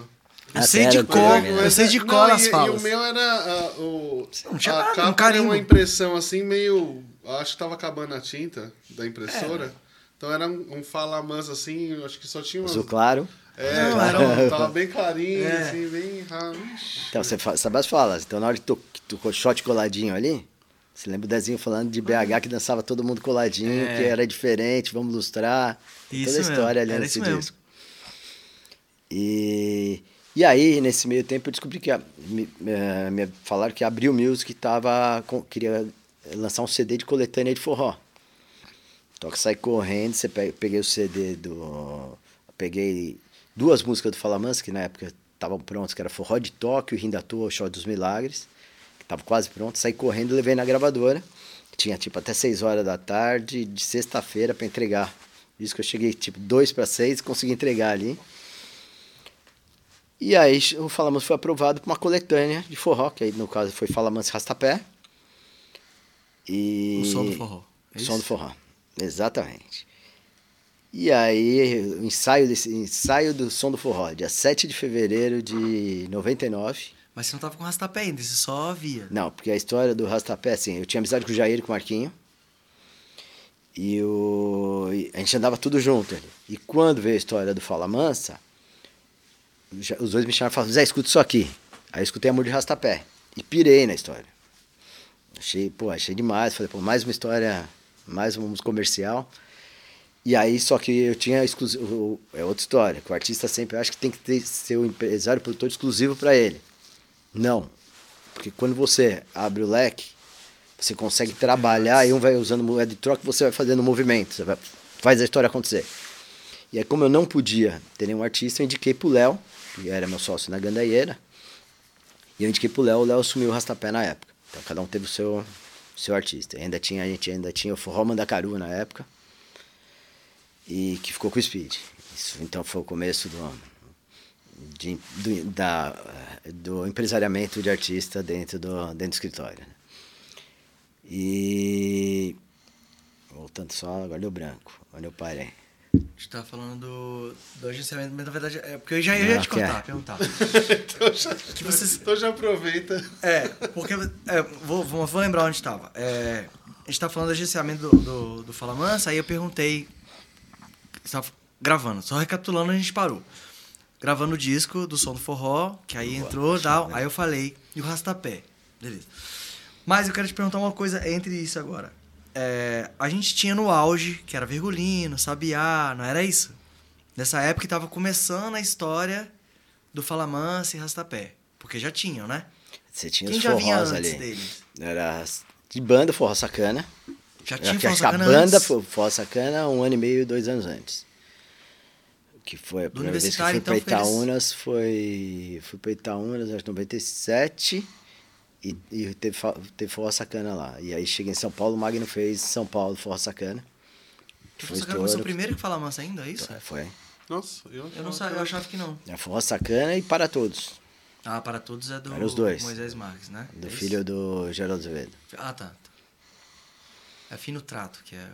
Eu sei de cor, de eu sei de Não, cor as e, falas. E o meu era ah, o. Não tinha a nada, um carimbo. uma impressão assim, meio. Acho que tava acabando a tinta da impressora. Então era um, um fala mansa assim, acho que só tinha umas. Azul claro. É, Não, era era tava bem clarinho, É. assim, bem. Ah. Então, você fa- sabe as falas. Então, na hora que que tocou shot coladinho ali, você lembra o Dezinho falando de BH que dançava todo mundo coladinho, É. que era diferente, vamos lustrar. Isso toda a mesmo, história ali era nesse mesmo. disco. E, e aí, nesse meio tempo, eu descobri que a- me, eh, me falaram que a Abril Music tava, com- queria lançar um CD de coletânea de forró. Toca sai correndo, você pe- peguei o CD do. Peguei duas músicas do Fala Mansa, que na época estavam prontas, que era Forró de Tóquio, Rindo à Toa, Show dos Milagres, que tava quase pronto. Saí correndo e levei na gravadora. Tinha tipo até 6 horas da tarde, de sexta-feira, para entregar. Isso que eu cheguei tipo 2 para 6, consegui entregar ali. E aí o Fala Mansa foi aprovado para uma coletânea de forró, que aí no caso foi Fala Mansa e Rastapé. E... O som do forró. É O som do forró. Exatamente. E aí, o ensaio, desse, ensaio do Som do Forró, dia 7 de fevereiro de 99. Mas você não tava com rastapé ainda, você só via. Não, porque a história do Rastapé, assim, eu tinha amizade com o Jair e com o Marquinho. E, o, e a gente andava tudo junto ali. E quando veio a história do Fala Mansa, os dois me chamaram e falaram, Zé, escuta isso aqui. Aí eu escutei Amor de Rastapé. E pirei na história. Achei, pô, achei demais. Falei, pô, mais uma história, mais um comercial. E aí, só que eu tinha exclusivo. É outra história, que o artista sempre acha que tem que ter, ser o empresário produtor exclusivo para ele. Não. Porque quando você abre o leque, você consegue trabalhar e um vai usando moeda de troca você vai fazendo movimento. Você vai, faz a história acontecer. E aí, como eu não podia ter nenhum artista, eu indiquei pro Léo, que era meu sócio na Gandaieira. E eu indiquei pro Léo, o Léo assumiu o Rastapé na época. Então cada um teve o seu, seu artista. Ainda tinha, a gente ainda tinha o Forró Mandacaru na época. E que ficou com o Speed. Isso, então foi o começo do, de- do, da, do empresariamento de artista dentro do, dentro do escritório. né? E. Voltando só, agora deu branco. Onde eu parei. A gente tava falando do, do agenciamento, mas na verdade é porque eu já ia Ah, te é. contar, perguntar. Então já, Que vocês- então já aproveita. É, porque. é, vou, vou, vou lembrar onde estava. É, a gente tava falando do agenciamento do, do, do Fala Mansa, aí eu perguntei. Estava gravando, só recapitulando, a gente parou. Gravando o disco do som do forró, que aí entrou e tal. Aí eu falei, e o rastapé. Beleza. Mas eu quero te perguntar uma coisa entre isso agora. É, a gente tinha no auge, que era Virgulino, Sabiá, não era isso? Nessa época que tava começando a história do Fala Mansa e Rastapé. Porque já tinham, né? Você tinha Quem os já vinha antes ali. deles? Era de banda Forró Sacana. Já Eu tinha acho que a banda foi Sacana um ano e meio, dois anos antes. Que foi a Do primeira vez que eu fui então, foi eles- Itaúnas, foi. Fui pra Itaúnas, acho que 97. E, e teve, teve Forró Sacana lá. E aí cheguei em São Paulo, o Magno fez São Paulo Forró Sacana. Que Foi Sacana estouro. primeiro que Fala Mansa ainda, é isso? Foi. Nossa, eu, Eu não sabia, eu achava que não. É Forró Sacana e Para Todos. Ah, para todos é do Era os dois. Moisés Marques, né? Do É filho do Geraldo Azevedo. Ah, tá. É Fino Trato, que é,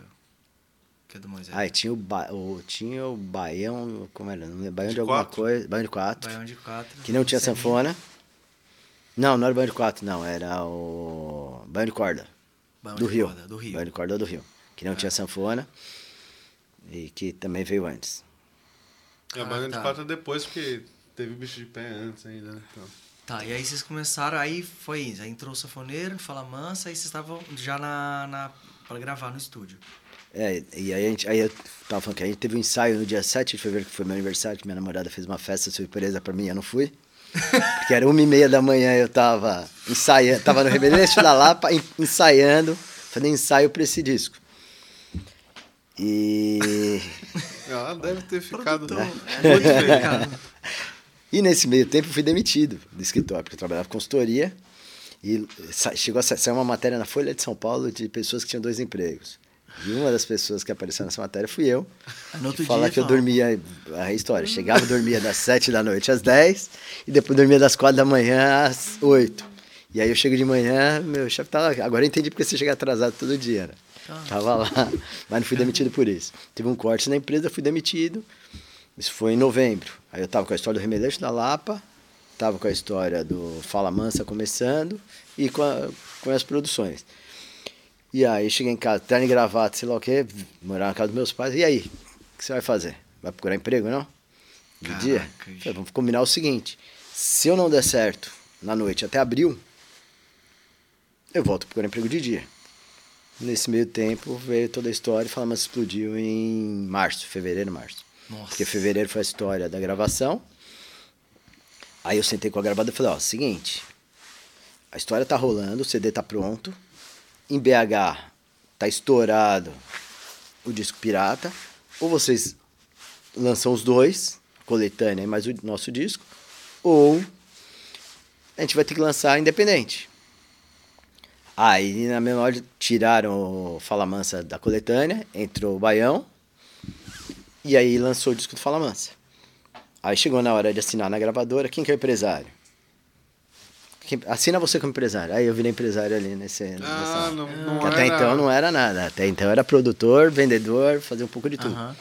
que é do Moisés. Ah, e tinha o, ba... o, tinha o Baião. Como era? Baião de, De alguma quatro? coisa. Baião de quatro. Baião de quatro. Que não tinha Seminha. sanfona. Não, não era o Baião de quatro, não. Era o Baião de corda. Baião do de Rio. corda, do Rio. Baião de corda do Rio. Que não É. tinha sanfona. E que também veio antes. É, Ah, tá. gente passa depois, porque teve bicho de pé antes ainda, né? Então. Tá, e aí vocês começaram, aí foi isso. Aí entrou o sanfoneiro, Fala Mansa, aí vocês estavam já na, na, pra gravar no estúdio. É, e aí, a gente, aí eu tava falando que a gente teve um ensaio no dia 7 de fevereiro, que foi meu aniversário, que minha namorada fez uma festa surpresa pra mim, eu não fui. Porque era uma e meia da manhã, eu tava ensaiando, tava no Reverência da Lapa, en- ensaiando, fazendo ensaio pra esse disco. E, Ela deve ter ficado muito feliz. Cara, e nesse meio tempo eu fui demitido do escritório, porque eu trabalhava com consultoria. E sa- chegou a sa- sair uma matéria na Folha de São Paulo de pessoas que tinham dois empregos. E uma das pessoas que apareceu nessa matéria fui eu. Aí no outro Fala dia, que eu dormia, a história, chegava e dormia das 7 da noite às 10 e depois dormia das 4 da manhã às 8. E aí eu chego de manhã, meu chefe tá lá, agora eu entendi porque você chega atrasado todo dia, né? Tá. Tava lá, mas não fui demitido por isso. Teve um corte na empresa, fui demitido. Isso foi em novembro. Aí eu tava com a história do Remeleixo da Lapa, tava com a história do Fala Mansa começando e com, a- com as produções. E aí cheguei em casa, terno e gravata, sei lá o quê, morar na casa dos meus pais. E aí, o que você vai fazer? Vai procurar emprego, não? De Caraca, dia? Falei, vamos combinar o seguinte: se eu não der certo na noite até abril, eu volto procurar emprego de dia. Nesse meio tempo veio toda a história e Fala Mansa explodiu em março, fevereiro, março. Nossa. Porque fevereiro foi a história da gravação. Aí eu sentei com a gravadora e falei, ó, seguinte, a história tá rolando, o CD tá pronto. Em BH tá estourado o disco pirata. Ou vocês lançam os dois, coletânea e mais o nosso disco, ou a gente vai ter que lançar independente. Aí na menor tiraram o Fala Mansa da coletânea, entrou o Baião, e aí lançou o disco do Fala Mansa. Aí chegou na hora de assinar na gravadora, quem que é o empresário? Quem- assina você como empresário. Aí eu virei empresário ali nesse. Ah, nessa- não, não que até era- então não era nada. Até então era produtor, vendedor, fazia um pouco de tudo. Aham.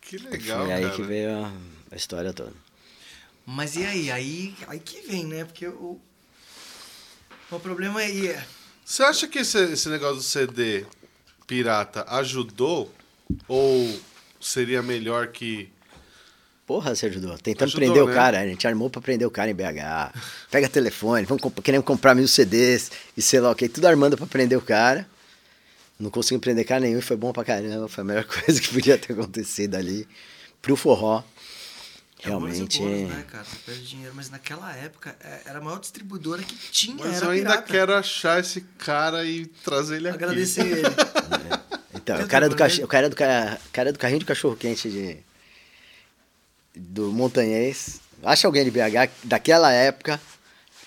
Que legal, Foi aí cara. que veio a, a história toda. Mas e aí? Aí, aí que vem, né? Porque o, o problema é. Você acha que esse, esse negócio do CD pirata ajudou? Ou seria melhor que. Porra, você ajudou. Tentando Ajudou, prender né? o cara. A gente armou pra prender o cara em BH. Pega telefone, vamos comp queremos comprar mil CDs e sei lá o que. Tudo armando pra prender o cara. Não conseguimos prender cara nenhum e foi bom pra caramba. Foi a melhor coisa que podia ter acontecido ali. Pro forró. É Realmente. bônus, né, cara? Você perde dinheiro, mas naquela época é, era a maior distribuidora que tinha. Mas era eu ainda pirata. quero achar esse cara e trazer ele aqui. agradecer ele. Então, Tem o cara, do cach... o, cara do ca... o cara do carrinho de cachorro quente de... do Montanhês. Acha alguém de BH daquela época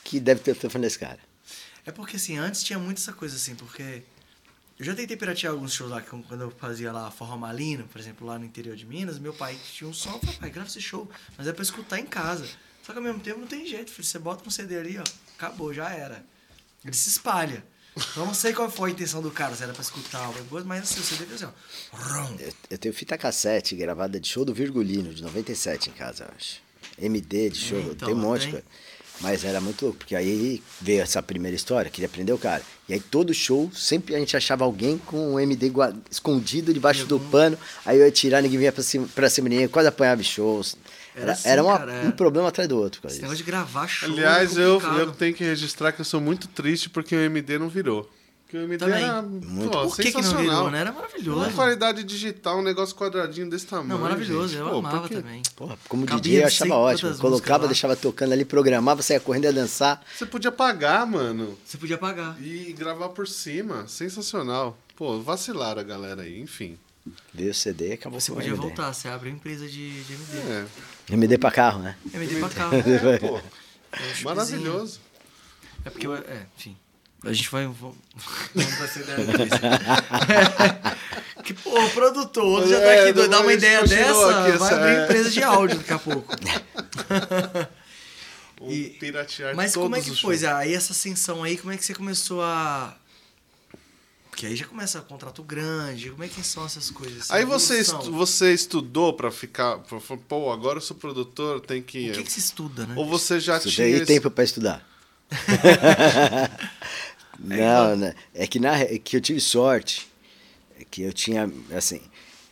que deve ter o telefone desse cara. É porque assim, antes tinha muito essa coisa assim, porque eu já tentei piratear alguns shows lá, quando eu fazia lá Forró Malino, por exemplo, lá no interior de Minas, meu pai tinha um som, eu falei, pai, grava esse show, mas é pra escutar em casa. Só que ao mesmo tempo não tem jeito, filho, você bota um CD ali, ó, acabou, já era. Ele se espalha. Eu não sei qual foi a intenção do cara, se era pra escutar alguma coisa, mas assim, o CD fez assim, ó. Eu, eu tenho fita cassete gravada de show do Virgulino, de 97 em casa, eu acho. MD de show, Então, tem um monte de coisa. Mas era muito louco, porque aí veio essa primeira história, queria prender o cara. E aí todo show, sempre a gente achava alguém com um MD escondido debaixo do pano. Aí eu ia tirar, ninguém vinha pra cima, pra cima ninguém, quase apanhava shows. Era Era, assim, era uma- cara, é. um problema atrás do outro. causa Esse negócio de gravar show. Aliás, é eu, eu tenho que registrar que eu sou muito triste porque o MD não virou. Porque o MD Também. era Muito. pô, Por que, que não virou, né? Era maravilhoso. Uma qualidade digital, um negócio quadradinho desse tamanho. Não, maravilhoso, gente. eu Pô, amava por quê? também. Porra, como Cabia DJ eu achava ótimo. Colocava, deixava tocando ali, programava, saia correndo e ia dançar. Você podia pagar, mano. Você podia pagar. E gravar por cima. Sensacional. Pô, vacilaram a galera aí, enfim. Veio o CD e acabou Você podia MD. voltar, você abre uma empresa de, de MD. É, MD pra carro, né? MD pra carro. é pô. É. Maravilhoso. É porque, eu- é, enfim. A gente vai. Vamos vamos pra essa ideia difícil. que, pô, o produtor o outro já tá É, aqui doido. Dá uma ideia dessa, aqui vai abrir é. empresa de áudio daqui a pouco. O E- piratear Mas todos como é que foi? shows. Aí essa ascensão aí, como é que você começou a. Porque aí já começa contrato grande, como é que são essas coisas? assim, Aí você, estu- você estudou pra ficar. Pra, pô, agora eu sou produtor, tem que. O que, que se estuda, né? Ou você já Estudei tinha. esse- tempo pra estudar. não, né? É que, na, é que eu tive sorte. É que eu tinha, assim,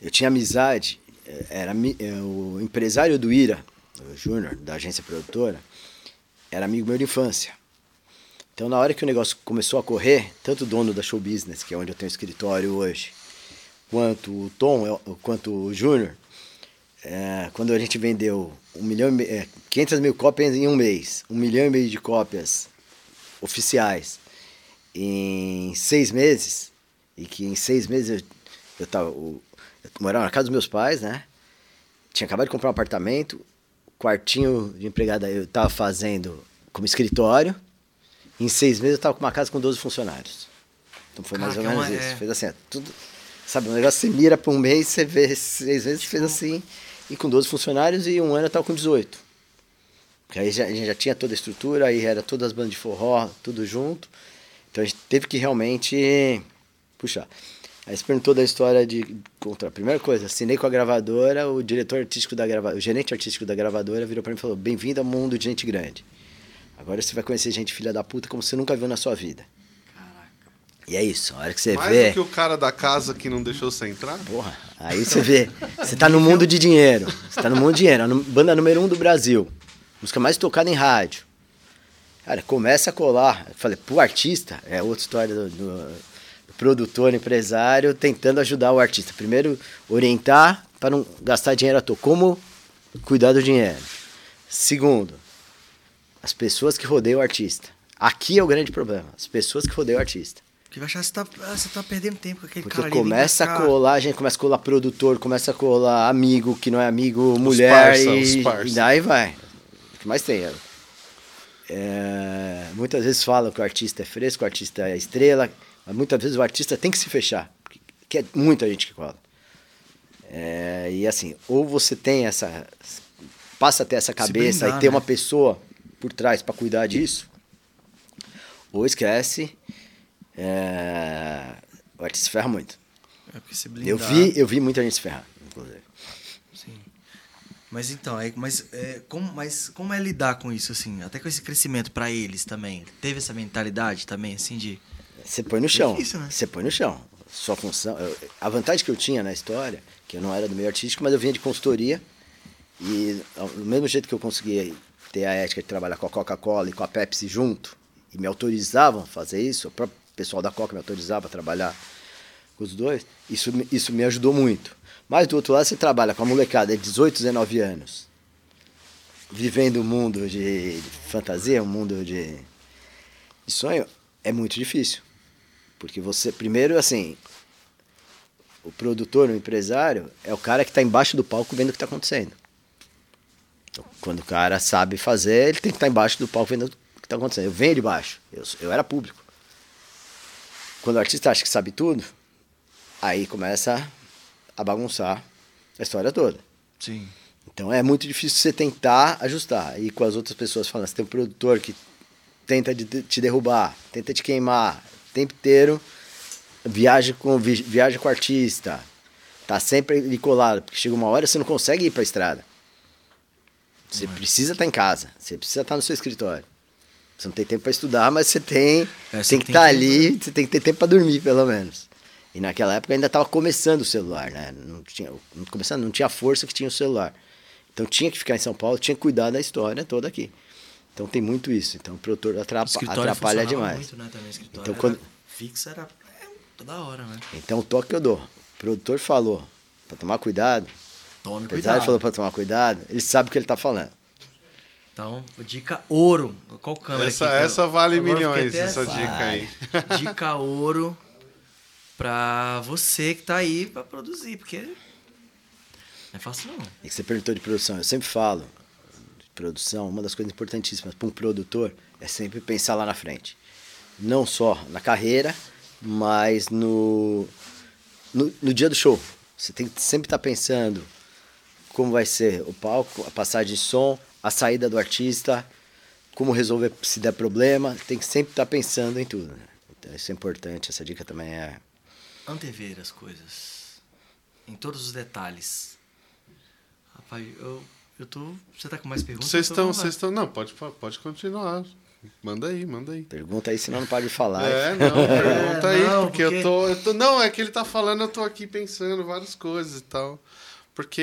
eu tinha amizade. eh, Era mi- eh, o empresário do Ira, o Júnior, da agência produtora, era amigo meu de infância. Então, na hora que o negócio começou a correr, tanto o dono da Show Business, que é onde eu tenho escritório hoje, quanto o Tom, eh, quanto o Júnior, é, quando a gente vendeu um milhão, e me- é, 500 mil cópias em um mês, um milhão e meio de cópias oficiais em seis meses, e que em seis meses eu, eu, tava, o- eu morava na casa dos meus pais, né? Tinha acabado de comprar um apartamento, quartinho de empregada eu estava fazendo como escritório, em seis meses eu estava com uma casa com 12 funcionários. Então foi mais ou Caraca, é menos uma- isso. é. Fez assim, ó, tudo. Sabe, um negócio você mira para um mês, você vê seis meses, fez assim, e com 12 funcionários, e um ano eu tava com 18. Porque aí já, a gente já tinha toda a estrutura, aí era todas as bandas de forró, tudo junto. Então a gente teve que realmente puxar. Aí você perguntou da história de contra. Primeira coisa, assinei com a gravadora, o diretor artístico da gravadora, o gerente artístico da gravadora virou para mim e falou: "Bem-vindo ao mundo de gente grande. Agora você vai conhecer gente filha da puta como você nunca viu na sua vida". E é isso, a hora que você Mais vê. do que o cara da casa que não deixou você entrar? Porra, aí você vê. Você tá no mundo de dinheiro. Você tá no mundo de dinheiro. A banda número um do Brasil. Música mais tocada em rádio. Cara, começa a colar. Eu falei, pro artista, é outra história do, do- do produtor, empresário, tentando ajudar o artista. Primeiro, orientar para não gastar dinheiro à toa. Como cuidar do dinheiro. Segundo, as pessoas que rodeiam o artista. Aqui é o grande problema. As pessoas que rodeiam o artista. Porque vai achar que você tá, ah, você tá perdendo tempo com aquele Porque cara ali. começa a colar, a gente começa a colar produtor, começa a colar amigo que não é amigo, mulher parça, e, os parça. e daí vai. O que mais tem? é, é, muitas vezes falam que o artista é fresco, o artista é estrela, mas muitas vezes o artista tem que se fechar, porque- que é muita gente que cola. É, e assim, ou você tem essa. passa a ter essa cabeça blindar, e ter né? uma pessoa por trás para cuidar disso, ou esquece. é, o artista se ferra muito. É porque se Eu blindar- vi, eu vi muita gente se ferrar, inclusive. Sim. Mas então, é, mas, é, como, mas como é lidar com isso, assim? Até com esse crescimento pra eles também? Teve essa mentalidade também, assim, de... Você põe no chão. Né? Você põe no chão. Sua função. eu- a vantagem que eu tinha na história, que eu não era do meio artístico, mas eu vinha de consultoria. E do mesmo jeito que eu conseguia ter a ética de trabalhar com a Coca-Cola e com a Pepsi junto, e me autorizavam a fazer isso, o próprio pessoal da Coca me autorizava a trabalhar com os dois, isso, isso me ajudou muito. Mas do outro lado, você trabalha com a molecada de 18, 19 anos, vivendo um mundo de, de fantasia, um mundo de, de sonho, é muito difícil. Porque você, primeiro, assim, o produtor, o empresário, é o cara que está embaixo do palco vendo o que está acontecendo. Então, quando o cara sabe fazer, ele tem que estar embaixo do palco vendo o que está acontecendo. Eu venho de baixo, eu, eu era público. Quando o artista acha que sabe tudo, aí começa a bagunçar a história toda. Sim. Então é muito difícil você tentar ajustar. E com as outras pessoas falando, você tem um produtor que tenta de- te derrubar, tenta te queimar, o tempo inteiro viaja com, vi- viaja com o artista, tá sempre ali colado, porque chega uma hora você não consegue ir pra estrada. Você precisa estar em casa, você precisa estar no seu escritório. Você não tem tempo para estudar, mas você tem, É, você tem que tem estar tempo, ali, você tem que ter tempo para dormir, pelo menos. E naquela época ainda estava começando o celular, né? Não tinha, começando, não tinha a força que tinha o celular. Então tinha que ficar em São Paulo, tinha que cuidar da história toda aqui. Então tem muito isso. Então o produtor O atrapa, escritório atrapalha demais. muito, né, também, o Então, era quando- Fixo era é, toda hora, né? Então o toque que eu dou. O produtor falou para tomar cuidado, Tome o cuidado. empresário falou para tomar cuidado, ele sabe o que ele está falando. Então, dica ouro. Qual câmera Essa, aqui? eu- essa vale milhões, essa dica aí. Dica ouro pra você que tá aí pra produzir, porque não é fácil não. E que você perguntou de produção, eu sempre falo, de produção, uma das coisas importantíssimas para um produtor é sempre pensar lá na frente. Não só na carreira, mas no, no, no dia do show. Você tem que sempre estar pensando como vai ser o palco, a passagem de som, a saída do artista, como resolver se der problema. Tem que sempre estar pensando em tudo. né? Então isso é importante, essa dica também é Antever as coisas. Em todos os detalhes. Rapaz, eu, eu tô. Você tá com mais perguntas? Vocês tô estão, vocês estão. Não, pode, pode continuar. Manda aí, manda aí. Pergunta aí, senão não para de falar. É, não, pergunta aí, não, porque, porque- Eu, tô, eu tô. Não, é que ele tá falando, eu tô aqui pensando várias coisas e tal. Porque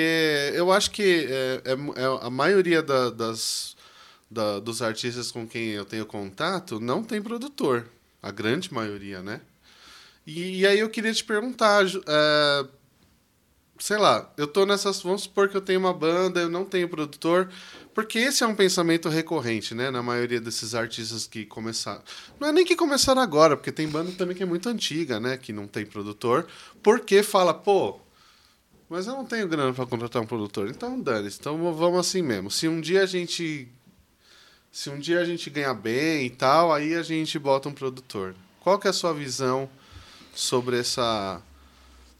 eu acho que é, é, é a maioria da- das, da- dos artistas com quem eu tenho contato não tem produtor. A grande maioria, né? E, e aí eu queria te perguntar, é, sei lá, eu tô nessas. Vamos supor que eu tenho uma banda, eu não tenho produtor, porque esse é um pensamento recorrente, né? Na maioria desses artistas que começaram. Não é nem que começaram agora, porque tem banda também que é muito antiga, né? Que não tem produtor, porque fala, pô. Mas eu não tenho grana para contratar um produtor. Então, dane-se. Então, vamos assim mesmo. Se um dia a gente. Se um dia a gente ganhar bem e tal, aí a gente bota um produtor. Qual que é a sua visão sobre essa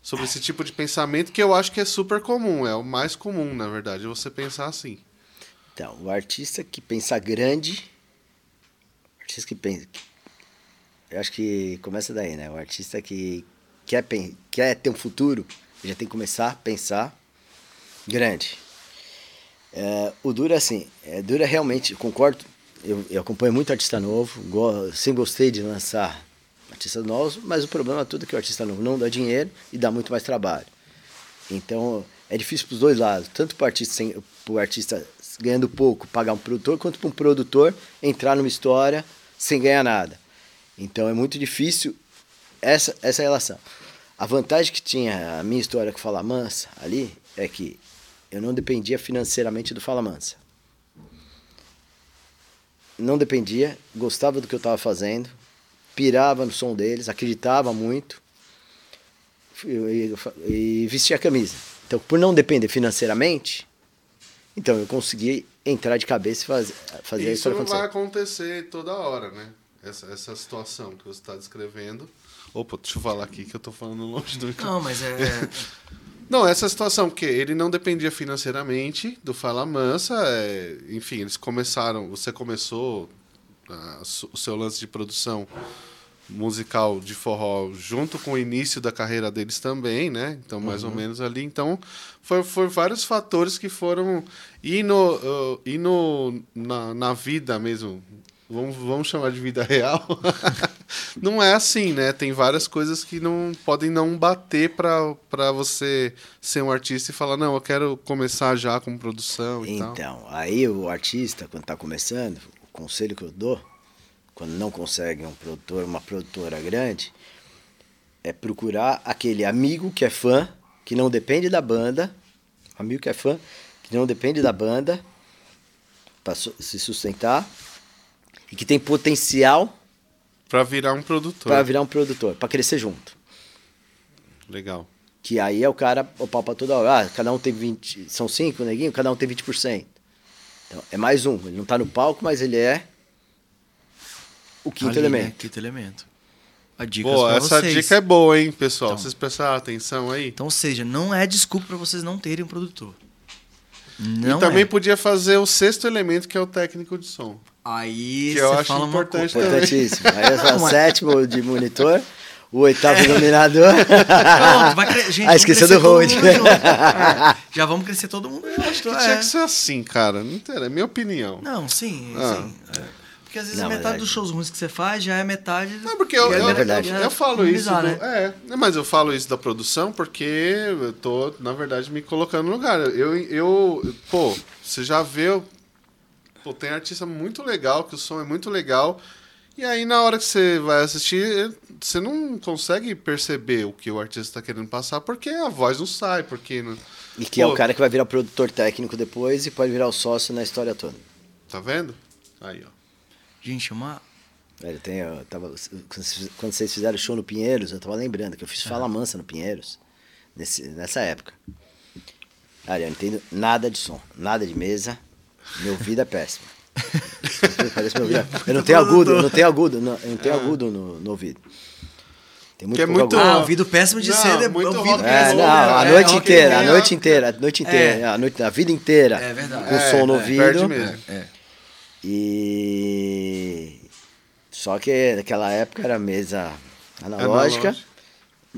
sobre esse tipo de pensamento que eu acho que é super comum, é o mais comum, na verdade, você pensar assim. Então, o artista que pensa grande, o artista que pensa, eu acho que começa daí, né? O artista que quer, quer ter um futuro, já tem que começar a pensar grande. É, o duro é assim, é, duro é realmente, concordo, eu, eu acompanho muito artista novo, go, sempre gostei de lançar artistas novos, mas o problema tudo é que o artista novo não dá dinheiro e dá muito mais trabalho. Então, é difícil para os dois lados, tanto para o artista, artista ganhando pouco pagar um produtor, quanto para um produtor entrar numa história sem ganhar nada. Então, é muito difícil essa, essa relação. A vantagem que tinha a minha história com o Fala Mansa ali é que eu não dependia financeiramente do Fala Mansa. Não dependia, gostava do que eu estava fazendo, pirava no som deles, acreditava muito e, vestia a camisa. Então, por não depender financeiramente, então eu consegui entrar de cabeça e faz, fazer a Isso história não acontecer. vai acontecer toda hora, né? Essa, essa situação que você está descrevendo. Opa, deixa eu falar aqui que eu tô falando longe do microfone. Não, mas é. Não, essa situação, porque ele não dependia financeiramente do Fala Mansa, é, enfim, eles começaram, você começou su- o seu lance de produção musical de forró junto com o início da carreira deles também, né? Então, mais ou menos ali. Então, foi, foi vários fatores que foram. E, no, uh, e no, na, na vida mesmo, vamos, vamos chamar de vida real, não é assim, né? Tem várias coisas que não podem não bater para você ser um artista e falar, não, eu quero começar já com produção e tal. Então, aí o artista, quando está começando, o conselho que eu dou, quando não consegue um produtor, uma produtora grande, é procurar aquele amigo que é fã, que não depende da banda, amigo que é fã, que não depende da banda para se sustentar e que tem potencial Pra virar um produtor. para virar um produtor, para crescer junto. Legal. Que aí é o cara, o pau pra toda hora. Ah, cada um tem 20. São cinco, neguinho? Cada um tem 20%. Então, é mais um. Ele não tá no palco, mas ele é o quinto Ali, elemento. né? Quinto elemento. A dica pra essa vocês. dica é boa, hein, pessoal? Então. Vocês prestaram atenção aí? Então, ou seja, não é desculpa pra vocês não terem um produtor. e Não também é. podia fazer o sexto elemento, que é o técnico de som. Aí Que eu você acho fala uma importante coisa. Importantíssimo. Aí é Não, o sétimo de monitor, o oitavo iluminador. Pronto, vai cre... Gente, Ah, vamos esqueceu crescer do todo hold. mundo junto. É, já vamos crescer todo mundo junto. Acho que é. tinha que ser assim, cara. Não interessa, é minha opinião. Não, sim, Ah. sim. é. Porque às vezes Não, metade é- dos shows ruins que você faz já é metade. Não, porque eu, eu, é verdade. eu, eu falo isso. do- né? É, mas eu falo isso da produção porque eu tô, na verdade, me colocando no lugar. Eu, eu pô, você já vê. Pô, tem artista muito legal, que o som é muito legal. E aí, na hora que você vai assistir, você não consegue perceber o que o artista está querendo passar, porque a voz não sai, porque. Não, E que é Pô. o cara que vai virar produtor técnico depois e pode virar o sócio na história toda. tá vendo? Aí, ó. Gente, uma. Velho, tem, eu tava, quando vocês fizeram show no Pinheiros, eu tava lembrando que eu fiz Fala Mansa no Pinheiros, nesse, nessa época. Cara, eu não entendo nada de som, nada de mesa, meu ouvido é péssimo. Parece meu ouvido é- Eu não tenho agudo, eu não tenho agudo, não, eu não tenho agudo no, no ouvido. Tem muito Que é muito- agudo. Ah, ouvido péssimo de Não, ser. é muito ouvido rock and É, péssimo. não, a É, noite and inteira, a noite inteira, a noite inteira, a, noite, a vida inteira. É verdade. Com É, som no é, perde ouvido. mesmo. É. E. Só que naquela época era mesa analógica. Analógica.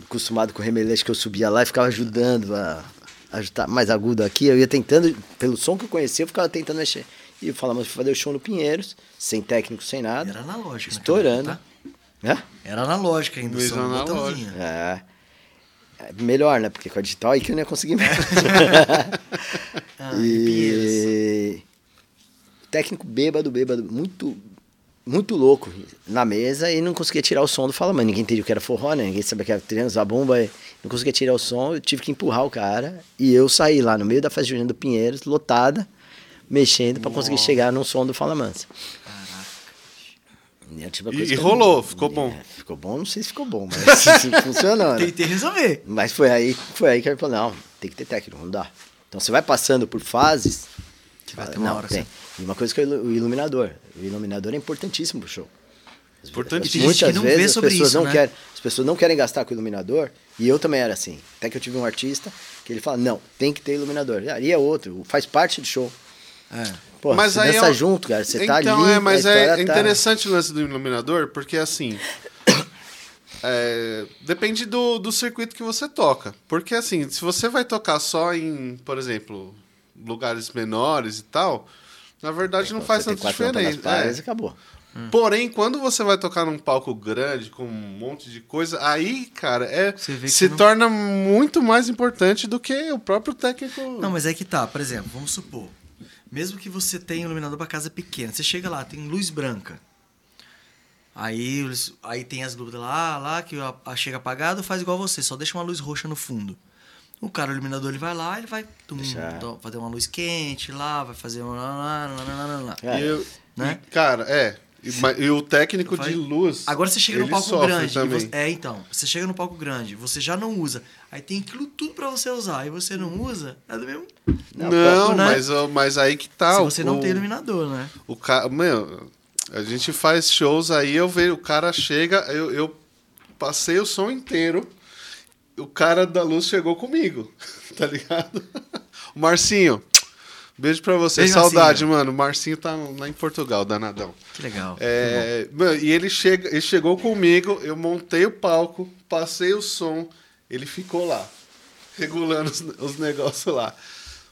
Acostumado com o remeleixo que eu subia lá e ficava ajudando a ajudar mais agudo aqui. Eu ia tentando, pelo som que eu conhecia, eu ficava tentando mexer. E eu falava, mas fui fazer o show no Pinheiros, sem técnico, sem nada. Era analógico. naquela Estourando. época, Né? tá? Era analógico ainda. Mesmo Só analógico. botãozinho. É. É Melhor, né? Porque com a digital aí que eu não ia conseguir mesmo. Ah, e Pinheiros. técnico bêbado, bêbado, muito muito louco na mesa e não conseguia tirar o som do Fala, mas ninguém entendia o que era forró, né? Ninguém sabia que era treino, a bomba, não conseguia tirar o som, eu tive que empurrar o cara e eu saí lá no meio da festa junina do Pinheiros, lotada, mexendo pra conseguir chegar no som do Fala Mansa. E, é tipo E- e eu- rolou, ficou bom. É, ficou bom, não sei se ficou bom, mas assim, funcionou, né? Tentei resolver. Mas foi aí, foi aí que ele falou, não, tem que ter técnico, não dá. Então você vai passando por fases. Que vai ter uma não, hora tem. certa. E uma coisa que é o ilu- o iluminador. O iluminador é importantíssimo pro show. Importantíssimo. Muitas não vezes vê as sobre pessoas isso, não né? querem, as pessoas não querem gastar com iluminador, e eu também era assim. Até que eu tive um artista que ele fala, não, tem que ter iluminador. E é outro, faz parte do show. É. Pô, Mas você aí dança é o- junto, cara. Você tá ali. então, é, mas é tá- interessante o lance do iluminador, porque assim. é, depende do, do circuito que você toca. Porque assim, se você vai tocar só em, por exemplo, lugares menores e tal, na verdade não faz tanta diferença. É. acabou. Porém, quando você vai tocar num palco grande, com um monte de coisa, aí, cara, é, Você vê que se não- torna muito mais importante do que o próprio técnico. Não, mas é que tá, por exemplo, vamos supor. Mesmo que você tenha iluminador pra casa pequena, você chega lá, tem luz branca. Aí, aí tem as luzes lá, lá, que a, a chega apagado, faz igual você, só deixa uma luz roxa no fundo. O cara, o iluminador, ele vai lá, ele vai tum, to- fazer uma luz quente lá, vai fazer um... lá, lá, lá, lá, lá, lá. É. E eu- Né? e, cara, é. E, mas- e o técnico de luz. Agora você chega no palco grande. e você- é, então. Você chega no palco grande, você já não usa. Aí tem aquilo tudo pra você usar. E você não usa, é do mesmo. Não, Não, né? mas, mas aí que tá. Se o- você não o, tem iluminador, né? O cara. Meu, a gente faz shows aí, eu vejo, o cara chega, eu, eu passei o som inteiro, o cara da luz chegou comigo, tá ligado? O Marcinho, Beijo pra você. Beijo, Saudade, Marcinho. mano. O Marcinho tá lá em Portugal, danadão. Que legal. É, mano, e ele, chega, ele chegou comigo, eu montei o palco, passei o som, ele ficou lá, regulando os, os negócios lá.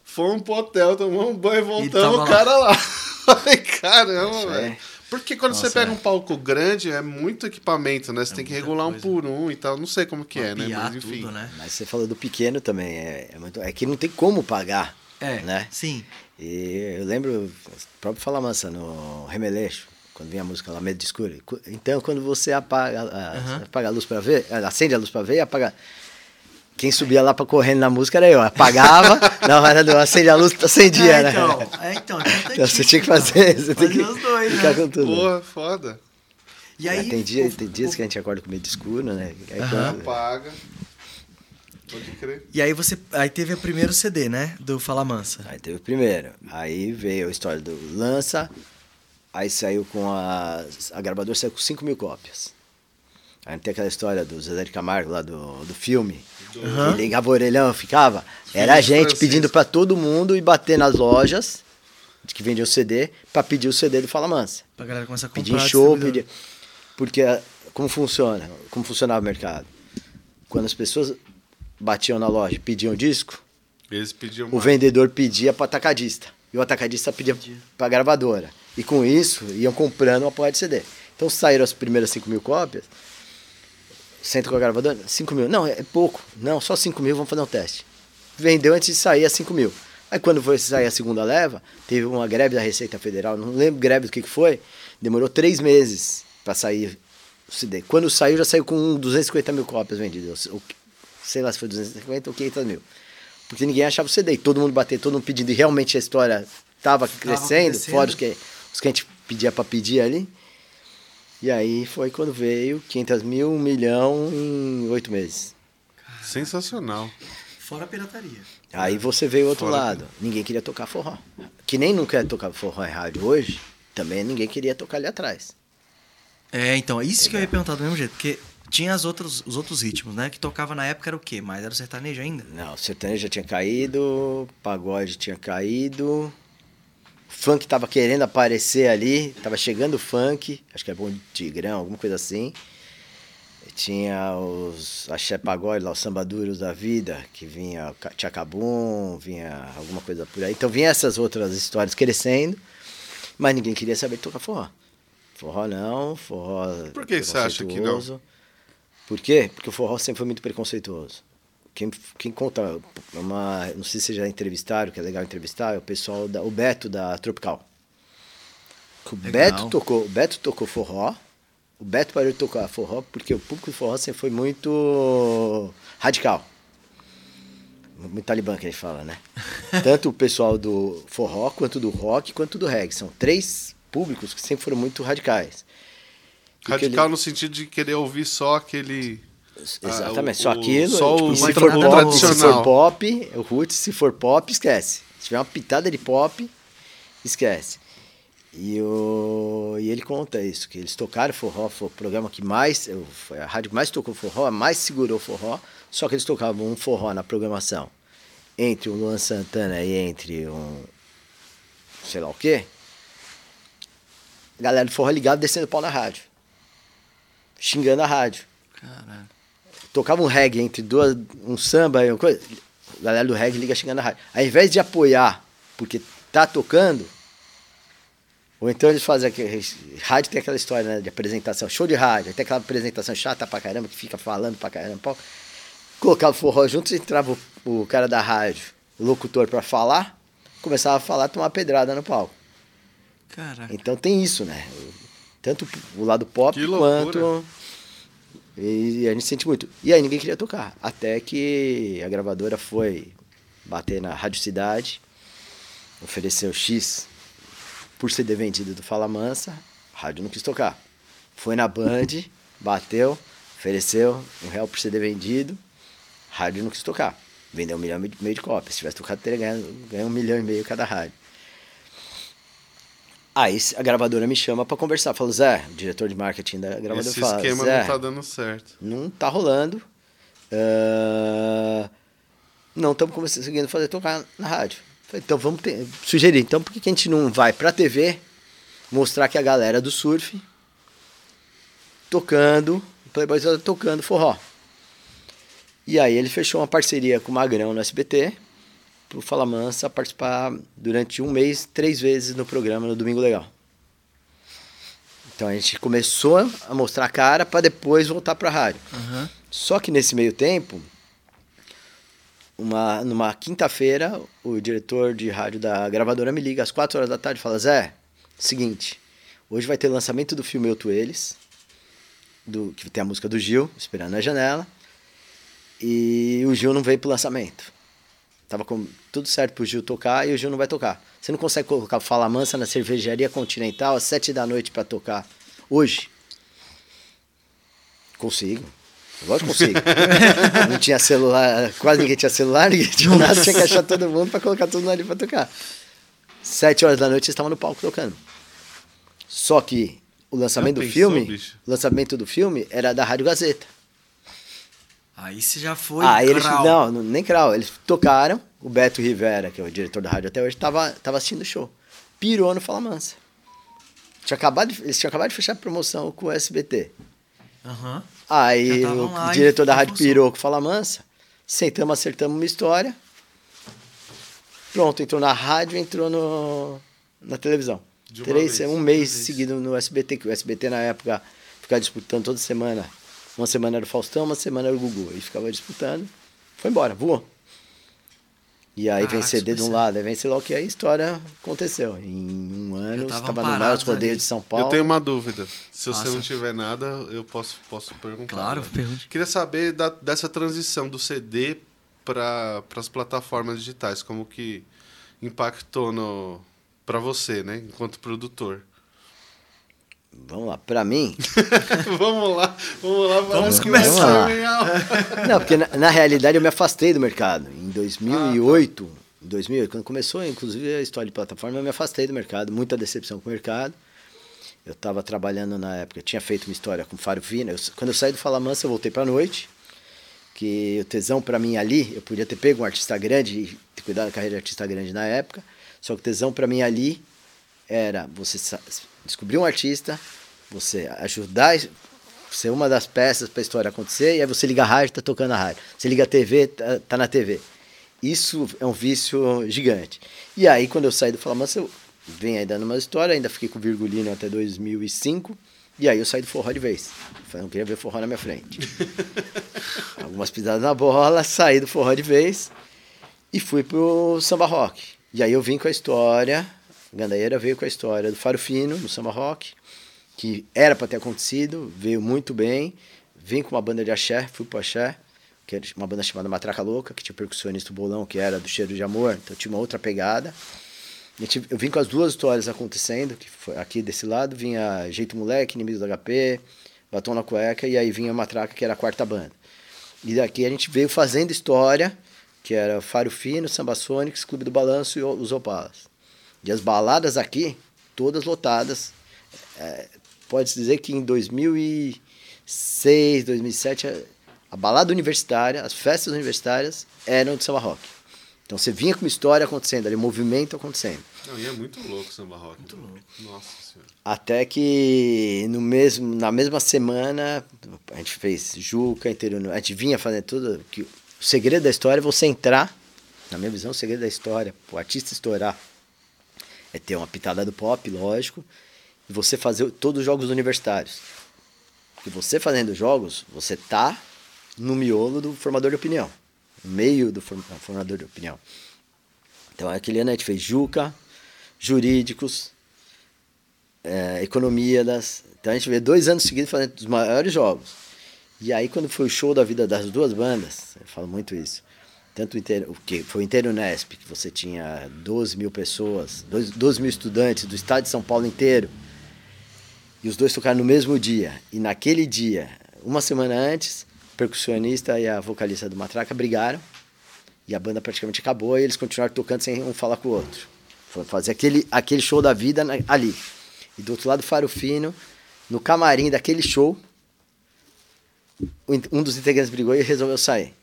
Fomos pro hotel, tomamos um banho e voltamos, o cara lá. Falei, caramba, velho. é. Porque quando você Nossa, pega é. um palco grande, é muito equipamento, né? Você tem que regular um coisa. por um e tal. Não sei como que é, né? Mas enfim. tudo, né? Mas você falou do pequeno também. É, é, muito, é que não tem como pagar. É, Né? sim. E eu lembro, o próprio Falamansa, no Remeleixo, quando vinha a música lá, Medo de Escuro. Cu- Então, quando você apaga, a, Aham. apaga a luz pra ver, acende a luz pra ver e apaga. Quem subia lá pra correndo na música era eu. Apagava, na hora do acende a luz, acendia, é, né? então, é, então, então você tinha que fazer, você tem que Fazer os dois, ficar né? com tudo. Porra, foda. E aí, tem, dia, o- tem dias o- que a gente acorda com medo escuro, né? Aí Aham. quando- Apaga. Pode crer. E aí você. Aí teve o primeiro CD, né? Do Fala Mansa. Aí teve o primeiro. Aí veio a história do Lança. Aí saiu com a. A gravadora saiu com 5 mil cópias. Aí tem aquela história do Zezé de Camargo lá do, do filme. Aham. Que ligava o orelhão, ficava. Era a gente Francisco. pedindo pra todo mundo ir bater nas lojas de que vendiam CD pra pedir o CD do Fala Mansa. Pra galera começar a comprar. Pedir em show, pedir. Porque como funciona? Como funcionava o mercado? Quando as pessoas batiam na loja e pediam o disco, Eles pediam o mais. vendedor pedia para atacadista. E o atacadista pedia para gravadora. E com isso, iam comprando uma porra de CD. Então saíram as primeiras 5 mil cópias. Senta com a gravadora, 5 mil. Não, é pouco. Não, só 5 mil, vamos fazer um teste. Vendeu antes de sair a 5 mil. Aí quando foi sair a segunda leva, teve uma greve da Receita Federal, não lembro greve do que, que foi. Demorou três meses para sair o CD. Quando saiu, já saiu com 250 mil cópias vendidas. Ou, sei lá se foi 250 ou 500 mil. Porque ninguém achava o CD. E todo mundo bateu, todo mundo pedindo. E realmente a história estava crescendo, crescendo. fora os que, os que a gente pedia para pedir ali. E aí foi quando veio 500 mil, 1 milhão em oito meses. Sensacional. Fora a pirataria. Aí você veio outro Fora lado. Ninguém queria tocar forró. Que nem não quer tocar forró em rádio hoje, também ninguém queria tocar ali atrás. É, então, isso que eu ia perguntar do mesmo jeito, porque tinha as outras, os outros ritmos, né? Que tocava na época era o quê? Mas era o sertanejo ainda? Não, o sertanejo já tinha caído, pagode tinha caído, funk tava querendo aparecer ali, tava chegando o funk, acho que é bom de Tigrão, alguma coisa assim. Tinha os axé pagode lá, os sambaduros da vida, que vinha Tchacabum, vinha alguma coisa por aí. Então vinha essas outras histórias crescendo, mas ninguém queria saber tocar forró. Forró não, forró. Por que você acha que não? Por quê? Porque o forró sempre foi muito preconceituoso. Quem, quem conta uma. Não sei se vocês já entrevistaram, que é legal entrevistar, é o pessoal da. O Beto da Tropical. O Legal. Beto tocou, o Beto tocou forró. O Beto parou de tocar forró porque o público do forró sempre foi muito radical. Muito talibã que gente fala, né? Tanto o pessoal do forró, quanto do rock, quanto do reggae. São três públicos que sempre foram muito radicais. Radical ele- no sentido de querer ouvir só aquele. Exatamente, Ah, o- só aquilo. só tipo, o- e se for pop, se for pop, o roots, se for pop, esquece. Se tiver uma pitada de pop, esquece. E, o, e ele conta isso, que eles tocaram forró, foi o programa que mais, foi a rádio que mais tocou forró, a mais segurou forró, só que eles tocavam um forró na programação entre o Luan Santana e entre um sei lá o quê. A galera do forró ligava descendo o pau na rádio. Xingando a rádio Caralho. Tocava um reggae entre duas, um samba e uma coisa, a galera do reggae liga xingando a rádio. Ao invés de apoiar, porque tá tocando, ou então eles fazem aquele. Rádio tem aquela história né, de apresentação, show de rádio, tem aquela apresentação chata pra caramba, que fica falando pra caramba. pau. Colocava o forró junto, entrava o, o cara da rádio, o locutor pra falar, começava a falar, tomar pedrada no palco. Caraca. Então tem isso, né? Tanto o lado pop quanto. E a gente sente muito. E aí ninguém queria tocar. Até que a gravadora foi bater na Rádio Cidade, ofereceu X por CD vendido do Fala Mansa, a rádio não quis tocar. Foi na Band, bateu, ofereceu um real por CD vendido, a rádio não quis tocar. Vendeu um milhão e meio de cópias. Se tivesse tocado, teria ganhado, ganhado um milhão e meio cada rádio. Aí a gravadora me chama pra conversar. Fala, Zé, o diretor de marketing da gravadora Esse fala, esquema Zé, não tá dando certo. não tá rolando. Ah, não estamos conseguindo fazer tocar na rádio. Falei, então vamos ter, sugerir. Então por que, que a gente não vai pra TV mostrar que a galera do surf tocando, Playboy tocando forró. E aí ele fechou uma parceria com o Magrão no SBT pro Fala Mansa participar durante um mês, três vezes no programa no Domingo Legal. Então a gente começou a mostrar a cara para depois voltar pra rádio. Aham. Só que nesse meio tempo, uma, numa quinta-feira, o diretor de rádio da gravadora me liga às quatro horas da tarde e fala: Zé, seguinte, hoje vai ter lançamento do filme Eu Tu Eles, do, que tem a música do Gil, Esperando na Janela, e o Gil não veio pro lançamento. Tava com tudo certo pro Gil tocar e o Gil não vai tocar. Você não consegue colocar o Fala Mansa na cervejaria Continental às sete da noite para tocar hoje? Consigo. Lógico que consigo. não tinha celular, quase ninguém tinha celular, ninguém tinha nada, tinha que achar todo mundo para colocar tudo ali para tocar. Sete horas da noite eles estavam no palco tocando. Só que o lançamento do filme, bicho? o lançamento do filme era da Rádio Gazeta. Aí você já foi. Ah, eles não, nem crau, eles tocaram. O Beto Rivera, que é o diretor da rádio até hoje, tava, tava assistindo o show. Pirou no Fala Mansa. Tinha acabado de- eles tinham acabado de fechar a promoção com o SBT. Aham. Aí o diretor da rádio pirou com Fala Mansa. Sentamos, acertamos uma história. Pronto, entrou na rádio, entrou no, na televisão. De uma Três, vez, um mês seguido no SBT, que o SBT na época ficava disputando toda semana. Uma semana era o Faustão, uma semana era o Gugu. E ficava disputando. Foi embora, voou. E aí vem Caraca, CD de um lado, aí vem sei lá o que, aí a história aconteceu. Em um ano, você estava no maior parados rodeio ali. de São Paulo. Eu tenho uma dúvida. Se você Passa. não tiver nada, eu posso, posso perguntar. Claro, né? pergunte. Queria saber da- dessa transição do CD para as plataformas digitais, como que impactou no para você, né, enquanto produtor. Vamos lá, pra mim, vamos lá, vamos lá, Vamos começar. legal. Não, porque na, na realidade eu me afastei do mercado. Em 2008, em 2008, quando começou, inclusive, a história de plataforma, eu me afastei do mercado. Muita decepção com o mercado. Eu estava trabalhando na época, eu tinha feito uma história com Faro Vina. Eu- quando eu saí do Fala Mansa, eu voltei para noite. Que o tesão para mim ali, eu podia ter pego um artista grande e ter cuidado da carreira de artista grande na época. Só que o tesão para mim ali era você descobrir um artista, você ajudar, ser uma das peças para a história acontecer, e aí você liga a rádio, tá tocando a rádio. Você liga a TV, tá, tá na TV. Isso é um vício gigante. E aí, quando eu saí do Fala Mansa, eu venho aí dando uma história, ainda fiquei com o Virgulino até 2005, e aí eu saí do forró de vez. Falei, não queria ver forró na minha frente. Algumas pisadas na bola, saí do forró de vez e fui pro samba rock. E aí eu vim com a história, Gandaieira veio com a história do Faro Fino, no samba rock, que era para ter acontecido, veio muito bem. Vim com uma banda de axé, fui pro axé, que era uma banda chamada Matraca Louca, que tinha percussionista Bolão, que era do Cheiro de Amor, então tinha uma outra pegada. Eu vim com as duas histórias acontecendo, que foi aqui desse lado, vinha Jeito Moleque, Inimigos do HP, Batom na Cueca, e aí vinha Matraca, que era a quarta banda. E daqui a gente veio fazendo história, que era Faro Fino, Samba Sonics, Clube do Balanço e os Opalas. E as baladas aqui, todas lotadas. É, Pode-se dizer que em 2006, 2007, a- a balada universitária, as festas universitárias eram de samba rock. Então você vinha com uma história acontecendo ali, um movimento acontecendo. Não, e é muito louco o samba rock. Muito louco. Nossa senhora. Até que no mesmo, na mesma semana a gente fez Juca, interior, a gente vinha fazendo tudo. Que o segredo da história é você entrar, na minha visão, o segredo da história, o artista estourar, é ter uma pitada do pop, lógico, e você fazer todos os jogos universitários. Porque você fazendo jogos, você tá no miolo do formador de opinião, no meio do form- formador de opinião. Então, aquele ano a gente fez Juca, Jurídicos, é, economia das. Então a gente vê dois anos seguidos fazendo os maiores jogos. E aí, quando foi o show da vida das duas bandas, eu falo muito isso. Tanto o, Inter, o que foi o Inteiro Nesp, que você tinha 12 mil pessoas, 12 12 mil estudantes do estado de São Paulo inteiro. E os dois tocaram no mesmo dia. E naquele dia, uma semana antes, o percussionista e a vocalista do Matraca brigaram. E a banda praticamente acabou e eles continuaram tocando sem um falar com o outro. Foi fazer aquele, aquele show da vida na- ali. E do outro lado, Faro Fino, no camarim daquele show, um dos integrantes brigou e resolveu sair.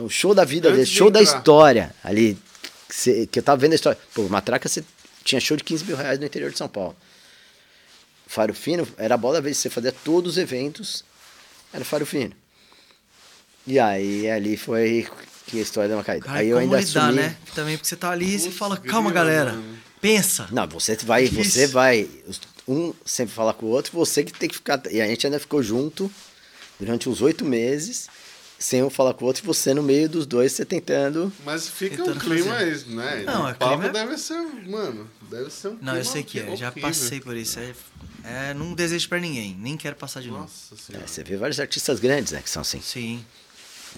Então, o show da vida dele, de show da história ali. que, você- que eu tava vendo a história. Pô, Matraca você tinha show de 15 mil reais no interior de São Paulo. Faro Fino era a bola da vez que você fazia todos os eventos, era Faro Fino. E aí ali foi que a história deu uma caída. Cara, aí eu ainda lidar, assumi. né? Também porque você tá ali e você fala, calma, galera. mano. Pensa. Não, você vai, Difícil. você vai. os- Um sempre falar com o outro, você que tem que ficar. E a gente ainda ficou junto durante uns oito meses, sem um falar com o outro, e você no meio dos dois, você tentando. Mas fica um Tentando clima, fazer. né? Não, o é palco clima- deve ser, mano, deve ser um Não, eu sei que é. Já passei por isso. É, é, não desejo pra ninguém. Nem quero passar de novo. Nossa É, senhora. você vê vários artistas grandes, né? Que são assim. Sim.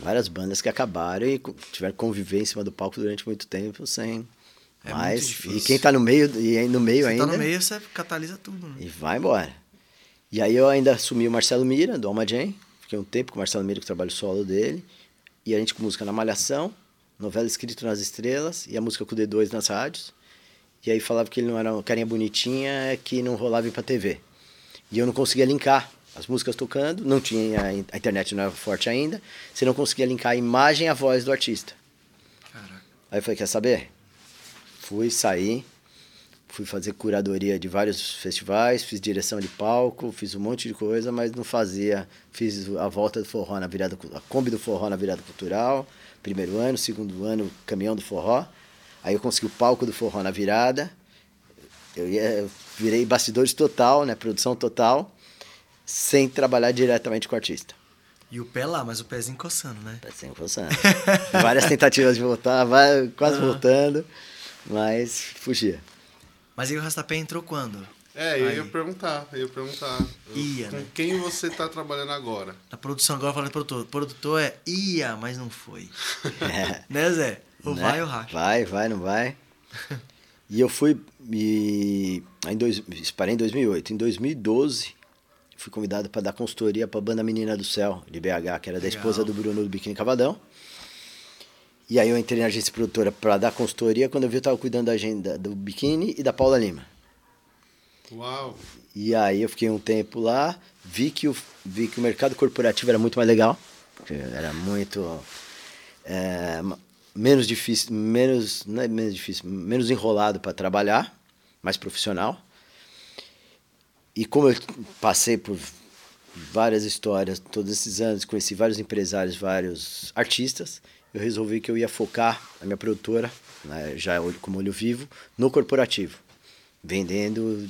Várias bandas que acabaram e tiveram que conviver em cima do palco durante muito tempo sem. É Mas. E quem tá no meio, e aí no meio Você ainda. tá no meio, você catalisa tudo, né? E vai embora. E aí eu ainda assumi o Marcelo Mira, do Alma Jam. Fiquei um tempo com o Marcelo Mira, com o trabalho solo dele. E a gente com música na Malhação, novela escrito nas estrelas e a música com o D2 nas rádios. E aí falava que ele não era uma carinha bonitinha, que não rolava ir pra TV. E eu não conseguia linkar as músicas tocando, não tinha a in- a internet não era forte ainda, você não conseguia linkar a imagem e a voz do artista. Caraca. Aí eu falei, quer saber? Fui sair, fui fazer curadoria de vários festivais, fiz direção de palco, fiz um monte de coisa, mas não fazia. Fiz a volta do forró na virada, a Kombi do forró na virada cultural, primeiro ano, segundo ano, caminhão do forró. Aí eu consegui o palco do forró na virada. Eu, ia, eu virei bastidores total, né, produção total, sem trabalhar diretamente com o artista. E o pé lá, mas o pezinho coçando, né? Sempre funcionando. Várias tentativas de voltar, quase voltando, mas fugia. Mas aí o Rastapé entrou quando? É, eu Aí. ia perguntar, eu ia perguntar. Ia, com né? quem você tá trabalhando agora? Na produção agora falando produtor. Produtor é ia, mas não foi. É, né, Zé? Ou né? vai ou racha. Vai, vai, não vai. E eu fui, e, em dois, parei em 2008. Em 2012, fui convidado para dar consultoria para a banda Menina do Céu, de BH, que era da Legal. esposa do Bruno do Biquíni Cavadão. E aí eu entrei na agência produtora para dar consultoria, quando eu vi eu estava cuidando da agenda do Biquíni e da Paula Lima. Uau! E aí eu fiquei um tempo lá, vi que o, vi que o mercado corporativo era muito mais legal, era muito é, menos difícil, menos não é menos difícil, menos enrolado para trabalhar, mais profissional. E como eu passei por várias histórias todos esses anos, conheci vários empresários, vários artistas, eu resolvi que eu ia focar a minha produtora, né, já como olho vivo, no corporativo, vendendo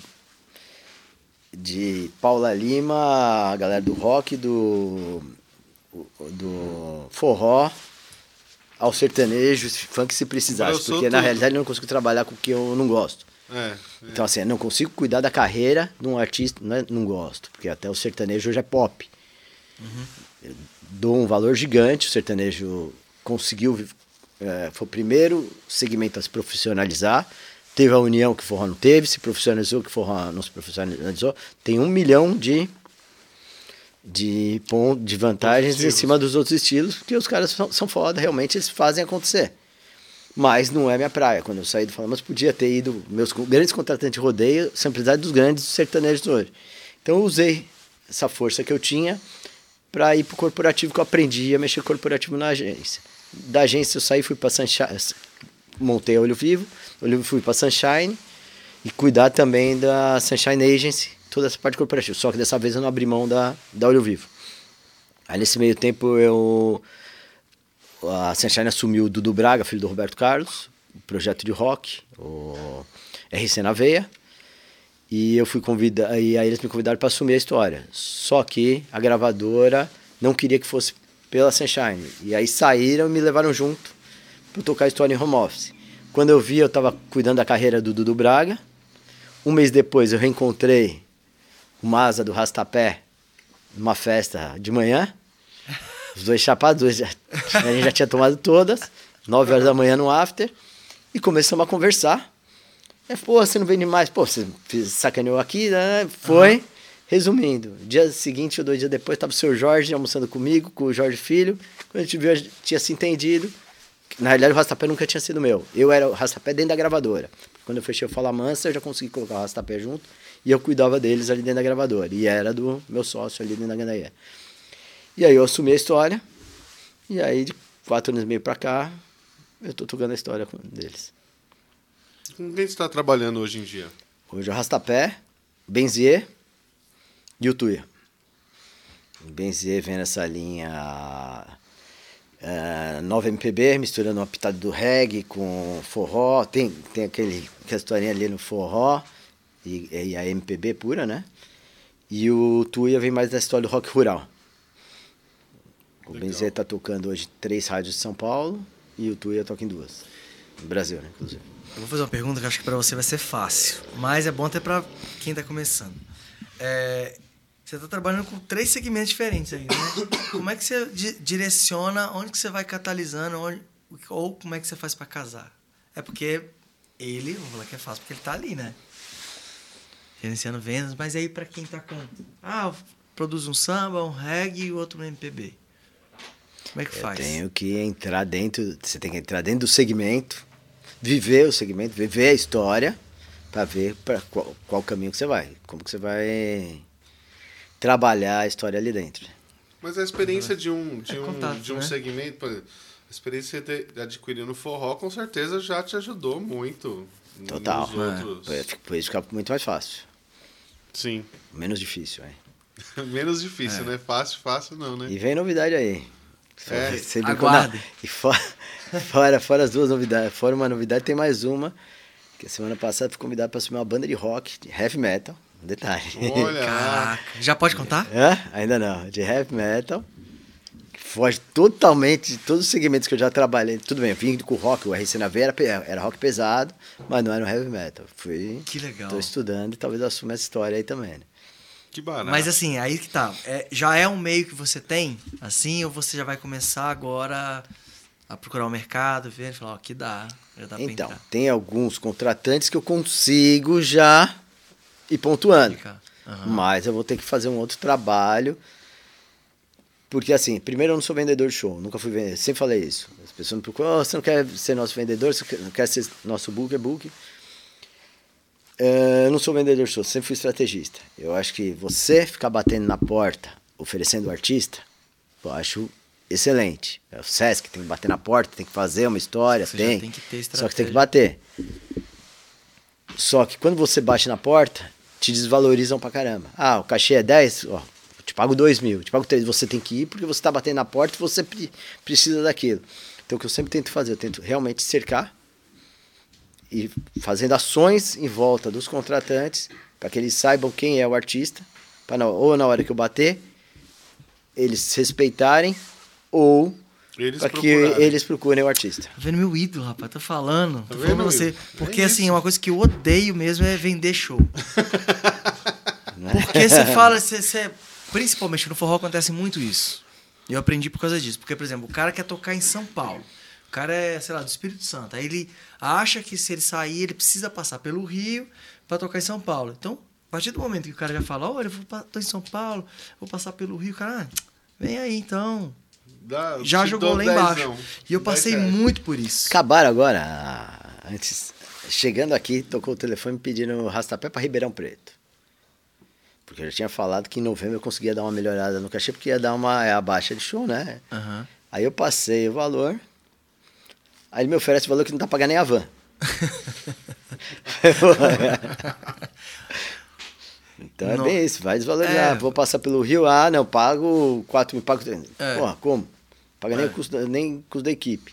de Paula Lima, a galera do rock, do, do forró, ao sertanejo, funk se precisasse. Porque na tudo. realidade eu não consigo trabalhar com o que eu não gosto. É, Então, assim, eu não consigo cuidar da carreira de um artista, não, é- não gosto, porque até o sertanejo hoje é pop. Eu dou um valor gigante, o sertanejo conseguiu, é, foi o primeiro segmento a se profissionalizar, teve a união que o forró não teve, se profissionalizou que o forró não se profissionalizou, tem um milhão de de, de vantagens em cima dos outros estilos, porque os caras são, são foda, realmente eles fazem acontecer. Mas não é minha praia. Quando eu saí do Fala, mas podia ter ido. Meus grandes contratantes de rodeio, simplicidade dos grandes sertanejos hoje. Então eu usei essa força que eu tinha para ir pro corporativo, que eu aprendi a mexer corporativo na agência. Da agência eu saí, fui para Sunshine, montei a Olho Vivo, Olho Vivo fui para Sunshine e cuidar também da Sunshine Agency, toda essa parte corporativa. Só que dessa vez eu não abri mão da, da Olho Vivo. Aí nesse meio tempo eu a Sunshine assumiu o Dudu Braga, filho do Roberto Carlos, o projeto de rock, o RC na Veia. E eu fui convidado, e aí eles me convidaram para assumir a história. Só que a gravadora não queria que fosse pela Sunshine. E aí saíram e me levaram junto para tocar história em home office. Quando eu vi, eu estava cuidando da carreira do Dudu Braga. Um mês depois eu reencontrei o Maza do Rastapé numa festa de manhã. Os dois chapados, dois já, a gente já tinha tomado todas, 9 horas da manhã no after, e começamos a conversar. É, pô, você não vende mais? Pô, você sacaneou aqui, né? Foi. Resumindo, dia seguinte ou dois dias depois, estava o seu Jorge almoçando comigo, com o Jorge Filho. Quando a gente viu, a gente tinha se entendido. Na realidade, o rastapé nunca tinha sido meu. Eu era o rastapé dentro da gravadora. Quando eu fechei o Fala Mansa, eu já consegui colocar o rastapé junto. E eu cuidava deles ali dentro da gravadora. E era do meu sócio ali dentro da Gandaia. E aí eu assumi a história. E aí, de quatro anos e meio pra cá, eu tô tocando a história com- deles. Com quem você está trabalhando hoje em dia? Hoje o Rastapé, Benzier e o Tuia. O Benzier vem nessa linha eh, nova MPB, misturando uma pitada do reggae com forró. Tem, tem aquele, aquela historinha ali no forró e, e a MPB pura, né? E o Tuia vem mais da história do rock rural. O Legal. Benzier tá tocando hoje três rádios de São Paulo e o Tuia toca em duas. No Brasil, né? Inclusive. Eu vou fazer uma pergunta que eu acho que pra você vai ser fácil. Mas é bom até pra quem tá começando. É, você tá trabalhando com três segmentos diferentes aí, né? Como é que você di- direciona, onde que você vai catalisando, onde, ou como é que você faz pra casar? É porque ele, vou falar que é fácil, porque ele tá ali, né? Gerenciando vendas, mas aí pra quem tá com... Ah, eu produzo um samba, um reggae e outro um MPB. Como é que Eu faz? tenho que entrar dentro, você tem que entrar dentro do segmento, viver o segmento, viver a história, para ver para qual, qual caminho que você vai, como que você vai trabalhar a história ali dentro. Mas a experiência de um, de É um, contato, de um né? segmento, por exemplo, a experiência de de adquirir no forró, com certeza já te ajudou muito. Total. Nos outros. Por isso fica muito mais fácil, Sim. menos difícil, é. Menos difícil, né? Fácil, fácil não, né? E vem novidade aí. É, Você aguarde. não, E fora, fora, fora as duas novidades, fora uma novidade, tem mais uma. Que a semana passada fui convidado para assumir uma banda de rock, de heavy metal. Um detalhe. Olha, Caraca. Já pode contar? Hã? Ainda não, de heavy metal. Foge totalmente de todos os segmentos que eu já trabalhei. Tudo bem, eu vim com o rock, o RC na Veia era, era rock pesado, mas não era um heavy metal. Fui. Que legal. Tô estudando e talvez eu assuma essa história aí também. né? que barato. Mas assim, aí que tá. É, já é um meio que você tem, assim, ou você já vai começar agora a procurar o mercado, ver e falar, ó, que dá. Dá Então, tem alguns contratantes que eu consigo já ir pontuando. Aham. Mas eu vou ter que fazer um outro trabalho. Porque assim, primeiro eu não sou vendedor de show, nunca fui vendedor, sempre falei isso. As pessoas me procuram, "Oh, você não quer ser nosso vendedor, você não quer ser nosso book, é book. Eh, Eu não sou vendedor de show, sempre fui estrategista. Eu acho que você ficar batendo na porta, oferecendo o artista, eu acho excelente. É o Sesc tem que bater na porta, tem que fazer uma história, Você tem. tem que ter Só que tem estratégia. que bater. Só que quando você bate na porta, te desvalorizam pra caramba. Ah, o cachê é 10, ó, te pago 2 mil, te pago 3. Você tem que ir porque você tá batendo na porta e você pre- precisa daquilo. Então o que eu sempre tento fazer, eu tento realmente cercar e fazendo ações em volta dos contratantes para que eles saibam quem é o artista, para ou na hora que eu bater, eles respeitarem ou Eles para que procurarem. eles procurem o artista. Tá vendo meu ídolo, rapaz? Tô falando. Tô Tá falando pra vendo, você. Porque, É assim, uma coisa que eu odeio mesmo é vender show. Porque você fala, você, você- principalmente no forró acontece muito isso. E eu aprendi por causa disso. Porque, por exemplo, o cara quer tocar em São Paulo. O cara é, sei lá, do Espírito Santo. Aí ele acha que se ele sair, ele precisa passar pelo Rio pra tocar em São Paulo. Então, a partir do momento que o cara já fala, olha, eu vou, tô em São Paulo, vou passar pelo Rio, o cara, ah, vem aí então. Dá- Já jogou lá embaixo. E eu passei reais. muito por isso. Acabaram agora, antes, chegando aqui, tocou o telefone pedindo rastapé para Ribeirão Preto. Porque eu já tinha falado que em novembro eu conseguia dar uma melhorada no cachê, porque ia dar uma é a baixa de show, né? Aham. Aí eu passei o valor, aí ele me oferece o valor que não tá pagando nem a van. então é Não. bem isso, vai desvalorizar. É. Vou passar pelo Rio, ah, não, pago 4 mil, pago 3 É. Porra, como? Paga nem, É. o custo, nem custo da equipe.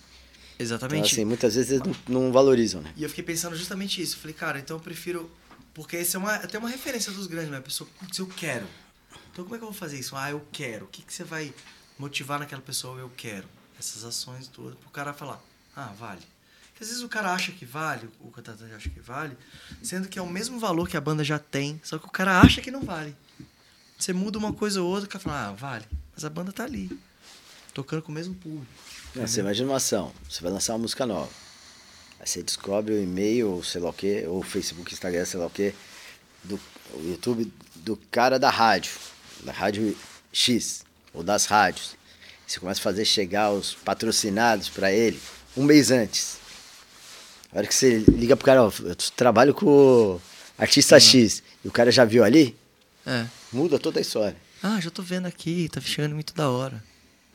Então, Exatamente. assim, muitas vezes eles não, não valorizam, né? E eu fiquei pensando justamente isso. Falei, cara, então eu prefiro. Porque esse é uma, até uma referência dos grandes, mas a pessoa, putz, eu quero. Então como é que eu vou fazer isso? Ah, eu quero. O que, que você vai motivar naquela pessoa? Eu quero. Essas ações todas. Pro cara falar, ah, vale. Às vezes o cara acha que vale, o contratante acha que vale, sendo que é o mesmo valor que a banda já tem, só que o cara acha que não vale. Você muda uma coisa ou outra, o cara fala, ah, vale. Mas a banda tá ali. Tocando com o mesmo público. Não, você imagina uma ação, você vai lançar uma música nova. Aí você descobre o e-mail, ou sei lá o quê, ou Facebook, Instagram, sei lá o quê, do o YouTube do cara da rádio, da rádio X, ou das rádios. Você começa a fazer chegar os patrocinados para ele um mês antes. A hora que você liga pro cara, ó, eu trabalho com artista X, e o cara já viu ali, É. muda toda a história. Ah, já tô vendo aqui, tá chegando muito da hora.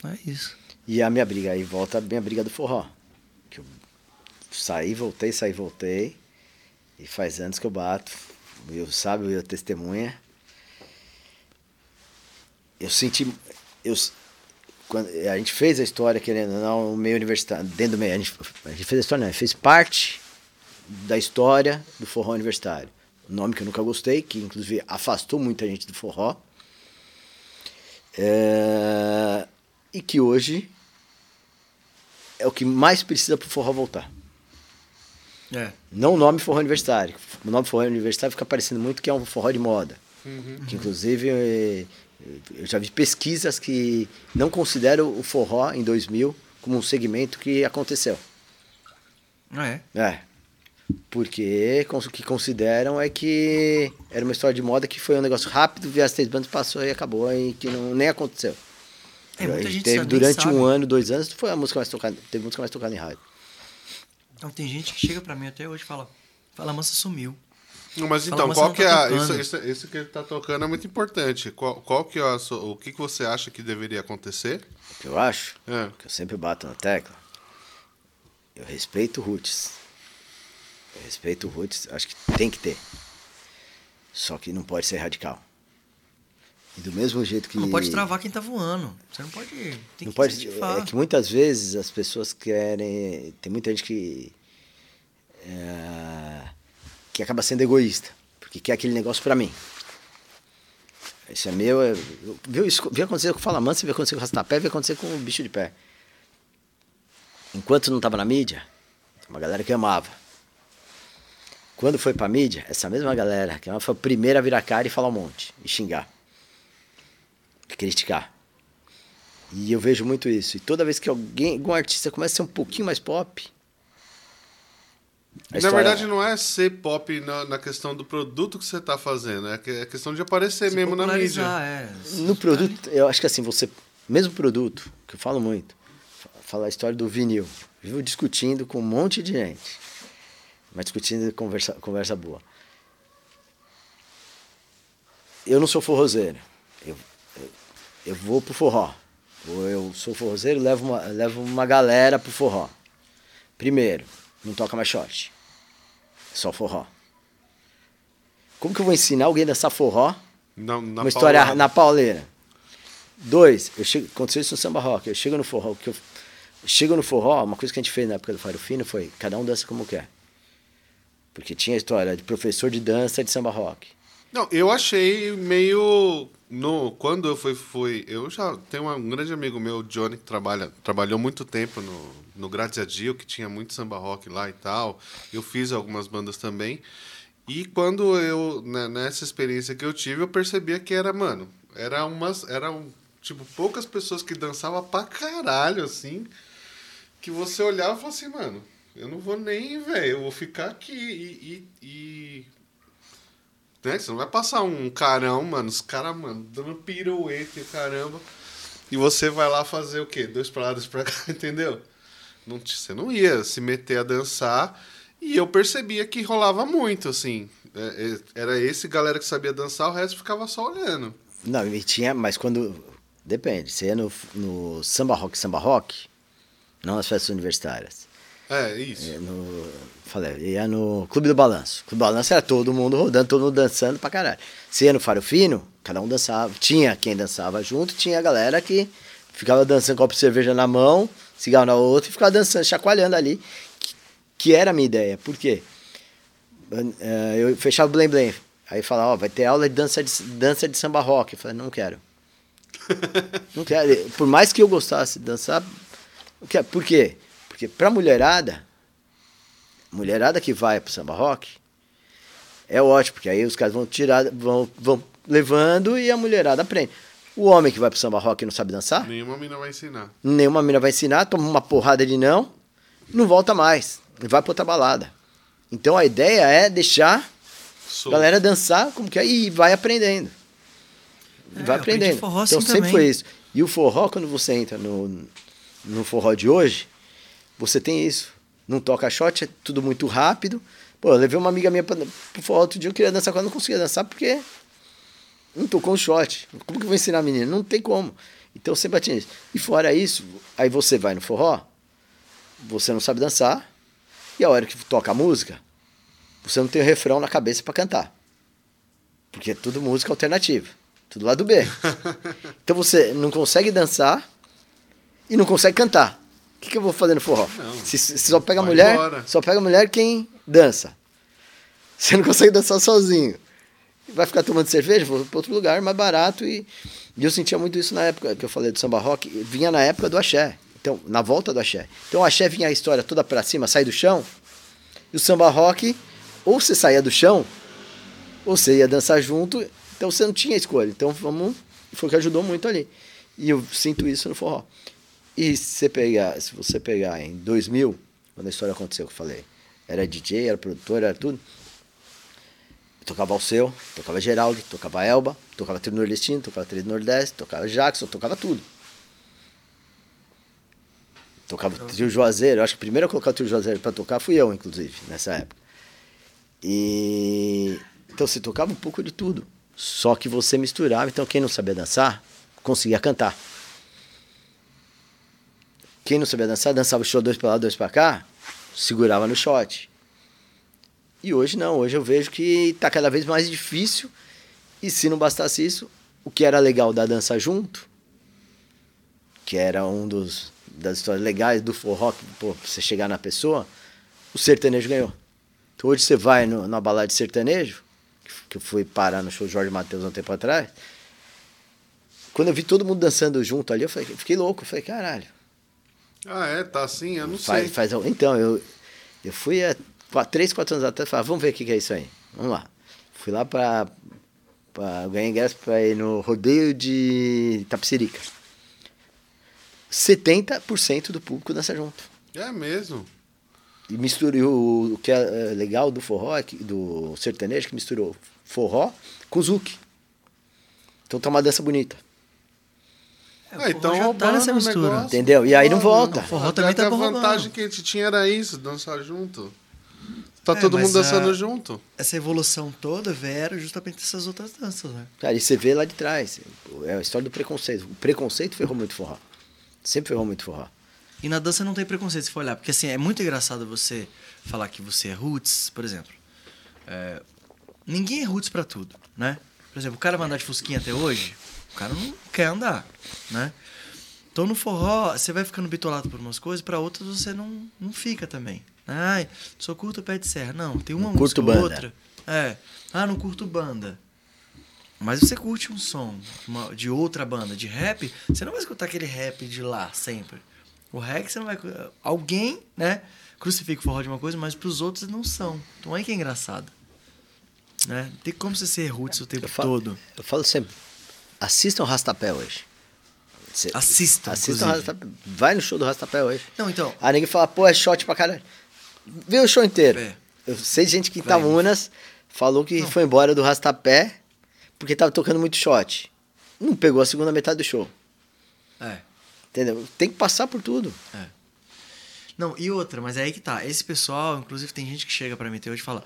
É isso. E a minha briga, aí volta a minha briga do forró. Que eu saí, voltei, saí, voltei. E faz anos que eu bato. Eu sabe, eu testemunha. Eu senti. Eu, quando a gente fez a história, querendo ou não, no meio universitário, dentro do meio. A gente, a gente fez a história, não, a gente fez parte da história do forró universitário. Um nome que eu nunca gostei, que inclusive afastou muita gente do forró. É, e que hoje é o que mais precisa para o forró voltar. É. Não o nome forró universitário. O nome forró universitário fica parecendo muito que é um forró de moda. Que inclusive eu já vi pesquisas que não consideram o forró em 2000 como um segmento que aconteceu. Ah, é? É. Porque o que consideram é que era uma história de moda que foi um negócio rápido, viu as três bandas, passou e acabou, e que não, nem aconteceu. É, muita gente teve sabe- durante sabe. um ano, dois anos, foi a música mais tocada, teve música mais tocada em rádio. Então tem gente que chega pra mim até hoje e fala, fala, mansa sumiu. Não, mas então, qual que é a, isso, isso, isso que ele tá tocando é muito importante. Qual, qual que é a sua- o que, que você acha que deveria acontecer? O que eu acho, É. que eu sempre bato na tecla, eu respeito o Roots. Eu respeito o Roots, acho que tem que ter. Só que não pode ser radical. E do mesmo jeito que. Não pode travar quem tá voando. Você não pode. Tem Não que pode, incentivar. é que muitas vezes as pessoas querem. Tem muita gente que. é, que acaba sendo egoísta. Porque quer aquele negócio pra mim. Isso é meu. É, viu, isso, viu acontecer com o Fala Mansa, viu acontecer com o Rastapé, viu acontecer com o Bicho de Pé. Enquanto não tava na mídia, uma galera que amava. Quando foi pra mídia, essa mesma galera que amava foi a primeira a virar cara e falar um monte. E xingar. E criticar. E eu vejo muito isso. E toda vez que alguém, algum artista começa a ser um pouquinho mais pop. A Na história- verdade, não é ser pop na, na questão do produto que você tá fazendo, é que- é questão de aparecer Se mesmo na mídia. É. No produto, eu acho que assim, você. Mesmo produto, que eu falo muito, fa- fala a história do vinil. Vivo discutindo com um monte de gente. Mas discutindo conversa, conversa boa. Eu não sou forrozeiro. Eu, eu, eu vou pro forró. Ou eu sou forrozeiro, levo uma, levo uma galera pro forró. Primeiro, não toca mais short. Só forró. Como que eu vou ensinar alguém a dançar forró Na, na uma história paulada. na pauleira. Dois, eu chego, aconteceu isso no samba rock. Eu chego no forró, que eu, eu chego no forró, uma coisa que a gente fez na época do Faro Fino foi cada um dança como quer. Porque tinha a história de professor de dança de samba rock. Não, eu achei meio. No, quando eu fui, fui. Eu já tenho um grande amigo meu, Johnny, que trabalha, trabalhou muito tempo no, no Dio, que tinha muito samba rock lá e tal. Eu fiz algumas bandas também. E quando eu, né, nessa experiência que eu tive, eu percebia que era, mano, era umas. Eram, tipo, poucas pessoas que dançavam pra caralho, assim. Que você olhava e falava assim, mano, eu não vou nem, velho, eu vou ficar aqui e- e- e né? Você não vai passar um carão, mano. Os caras, mano, dando pirueta e caramba. E você vai lá fazer o quê? Dois pra lá, dois pra cá, entendeu? Não, você não ia se meter a dançar. E eu percebia que rolava muito, assim. É, é, era esse galera que sabia dançar, o resto ficava só olhando. Não, e tinha, mas quando. Depende. Você ia no, no samba rock, samba rock, não nas festas universitárias. É, isso. Ia no, falei, ia no Clube do Balanço. Clube do Balanço era todo mundo rodando, todo mundo dançando pra caralho. Você ia no Faro Fino, cada um dançava. Tinha quem dançava junto, tinha a galera que ficava dançando copo de cerveja na mão, cigarro na outra e ficava dançando, chacoalhando ali. Que, que era a minha ideia. Por quê? Eh, Eu fechava o Blém Blém. Aí falava, ó, vai ter aula de dança de, dança de samba rock. Eu falei, não quero. não quero. Por mais que eu gostasse de dançar, não quero. Por quê? Porque pra mulherada, mulherada que vai pro samba rock, é ótimo, porque aí os caras vão tirar, vão, vão levando e a mulherada aprende. O homem que vai pro samba rock e não sabe dançar, Nenhuma mina vai ensinar. nenhuma mina vai ensinar, toma uma porrada de não, não volta mais, e vai pra outra balada. Então a ideia é deixar a Sou. galera dançar como que é e vai aprendendo. É, vai aprendendo. forró então assim sempre também. foi isso. E o forró, quando você entra no, no forró de hoje, você tem isso. Não toca shot, é tudo muito rápido. Pô, eu levei uma amiga minha pra, pro forró outro dia, eu queria dançar com ela, não conseguia dançar porque não tocou um shot. Como que eu vou ensinar a menina? Não tem como. Então sempre tinha isso. E fora isso, aí você vai no forró, você não sabe dançar, E a hora que toca a música, você não tem o refrão na cabeça para cantar. Porque é tudo música alternativa. Tudo lado B. então você não consegue dançar e não consegue cantar. O que, que eu vou fazer no forró? Não, se, se só pega mulher, embora. só pega mulher quem dança. Você não consegue dançar sozinho. Vai ficar tomando cerveja, vou para outro lugar mais barato. E, e eu sentia muito isso na época que eu falei do samba rock. Vinha na época do axé. Então, na volta do axé. Então o axé vinha a história toda para cima, sai do chão. E o samba rock, ou você saía do chão, ou você ia dançar junto. Então você não tinha escolha. Então vamos. Foi o que ajudou muito ali. E eu sinto isso no forró. E se você pegar, se você pegar em 2000, quando a história aconteceu que eu falei, era DJ, era produtor, era tudo. Eu tocava Alceu, tocava Geraldo, tocava Elba, tocava Trio Nordestino, tocava Trio Nordeste, tocava Jackson, tocava tudo. Tocava Trio Juazeiro, eu acho que o primeiro a colocar o Trio Juazeiro pra tocar fui eu, inclusive, nessa época. E então você tocava um pouco de tudo. Só que você misturava, então quem não sabia dançar, conseguia cantar. Quem não sabia dançar, dançava o show dois pra lá, dois pra cá, segurava no shot. E hoje não, hoje eu vejo que tá cada vez mais difícil. E se não bastasse isso, o que era legal da dança junto, que era um dos das histórias legais do forró, que, pô, você chegar na pessoa, o sertanejo ganhou. Então hoje você vai no, na balada de sertanejo, que eu fui parar no show Jorge Matheus há um tempo atrás. Quando eu vi todo mundo dançando junto ali, eu falei, fiquei louco. Eu falei, caralho. Ah, é? Tá assim? Eu não Faz, sei. faz, então, eu, eu fui há três, quatro anos atrás e falei, vamos ver o que, que é isso aí. Vamos lá. Fui lá pra ganhar ingresso pra ir no rodeio de Tapsirica. 70% do público dança junto. É mesmo. E misturou o que é é legal do forró, é do sertanejo, que misturou forró com zouk. Então tá uma dança bonita. Ah, então já tá nessa mistura. negócio. Entendeu? E aí não volta. Não, forró Até também que tá a roubando. vantagem que a gente tinha era isso, dançar junto. Tá É, todo mundo dançando a- junto. Essa evolução toda vieram justamente dessas outras danças, né? Cara, e você vê lá de trás. É a história do preconceito. O preconceito ferrou muito forró. Sempre ferrou muito forró. E na dança não tem preconceito se for olhar. Porque assim, é muito engraçado você falar que você é roots, por exemplo. É, ninguém é roots pra tudo, né? Por exemplo, o cara vai andar de fusquinha até hoje, o cara não quer andar, né? Então no forró, você vai ficando bitolado por umas coisas, pra outras você não, não fica também. Ai, só curto o pé de serra. Não, tem uma Não música banda. outra. É. Ah, não curto banda. Mas você curte um som uma- de outra banda, de rap, você não vai escutar aquele rap de lá sempre. O reggae você não vai. Alguém, né? Crucifica o forró de uma coisa, mas pros outros não são. Então aí que é engraçado. Né? Tem como você ser roots o tempo Eu falo, todo. eu falo sempre, assistam o Rastapé hoje. Cê- Assistam, Assistam o. Rastapé. Vai no show do Rastapé hoje. Não, então. Aí ninguém fala, pô, é shot pra caralho. Vê o show inteiro. É. Eu sei de gente que. Itaúnas falou que foi embora do Rastapé porque tava tocando muito shot. Não pegou a segunda metade do show. É. Entendeu? Tem que passar por tudo. Não, e outra, mas é aí que tá. Esse pessoal, inclusive, tem gente que chega pra mim até hoje e fala: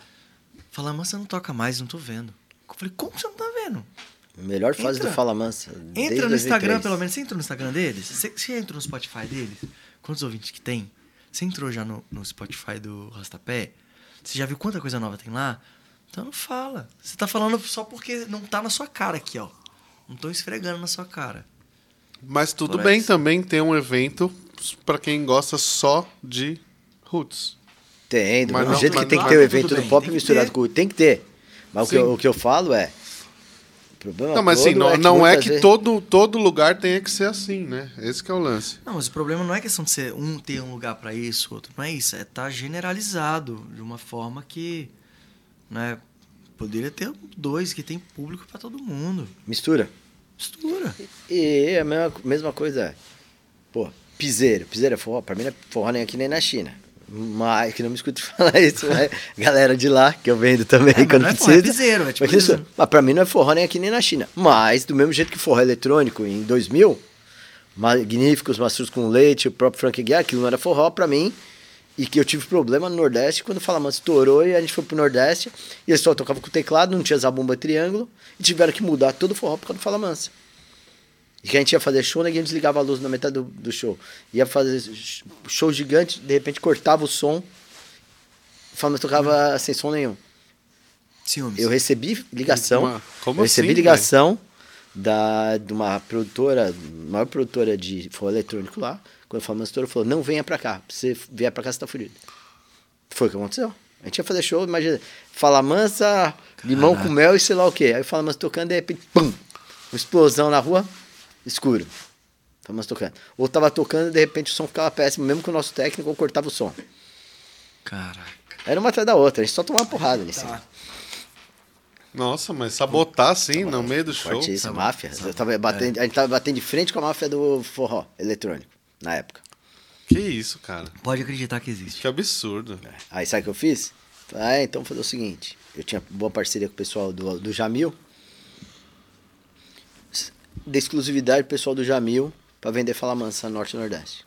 Fala, mas você não toca mais, não tô vendo. Eu falei, como você não tá vendo? Melhor fase Entra. do Fala Mansa. desde Entra no Instagram, 2003. pelo menos. Você entrou no Instagram deles? Você, você entrou no Spotify deles? Quantos ouvintes que tem? Você entrou já no, no Spotify do Rastapé? Você já viu quanta coisa nova tem lá? Então não fala. Você tá falando só porque não tá na sua cara aqui, ó. Não tô esfregando na sua cara. Mas tudo bem também ter um evento pra quem gosta só de roots. Tem, do Mas mesmo não- jeito que tem que ter o ah, evento do pop misturado com o. Tem que ter. Mas o que, eu, o que eu falo é. Problema Não, mas assim, não, não é que vezes- todo, todo lugar tenha que ser assim, né? Esse que é o lance. Não, mas o problema não é questão de ser um ter um lugar pra isso, outro. Não é isso. É tá generalizado de uma forma que. Né, poderia ter dois que tem público pra todo mundo. Mistura. Mistura. E a mesma, mesma coisa é. Pô, piseiro. Piseiro é forró. Pra mim não é forró nem aqui nem na China. Mas, que não me escute falar isso, mas galera de lá, que eu vendo também É, mas quando não é forró, é precisa. piseiro, é tipo Mas isso- isso. mas pra mim não é forró nem aqui nem na China. Mas, do mesmo jeito que forró eletrônico em 2000, Magníficos, Mastruz com Leite, o próprio Frank Guiar, aquilo não era forró pra mim. E que eu tive problema no Nordeste quando o Falamansa estourou e a gente foi pro Nordeste. E eles só tocavam com teclado, não tinha zabumba triângulo. E tiveram que mudar todo o forró por causa do Falamansa. E que a gente ia fazer show, ninguém desligava a luz na metade do, do show. Ia fazer sh- show gigante, de repente cortava o som. Fala tocava sem som nenhum. Ciúmes. Eu recebi ligação. Uma- como eu recebi assim, ligação da, de uma produtora, maior produtora de forró eletrônico lá. Quando falou, a falou: não venha pra cá. Se você vier pra cá, você tá fudido. Foi o que aconteceu. A gente ia fazer show, imagina. Fala mansa, limão com mel e sei lá o quê. Aí fala mansa tocando, de repente, pum! Uma explosão na rua, escuro. Mansa tocando. Ou tava tocando, de repente o som ficava péssimo, mesmo que o nosso técnico cortava o som. Caraca. Era uma atrás da outra, a gente só tomava porrada ali. Assim. Nossa, mas sabotar assim, no meio do show. Fortíssima, máfia. Batendo, A gente tava batendo de frente com a máfia do forró eletrônico, na época. Que isso, cara. Pode acreditar que existe. Que absurdo. Aí sabe o que eu fiz? Ah, então vou fazer o seguinte. Eu tinha boa parceria com o pessoal do, do Jamil. De exclusividade pessoal do Jamil pra vender Fala Mansa Norte e Nordeste.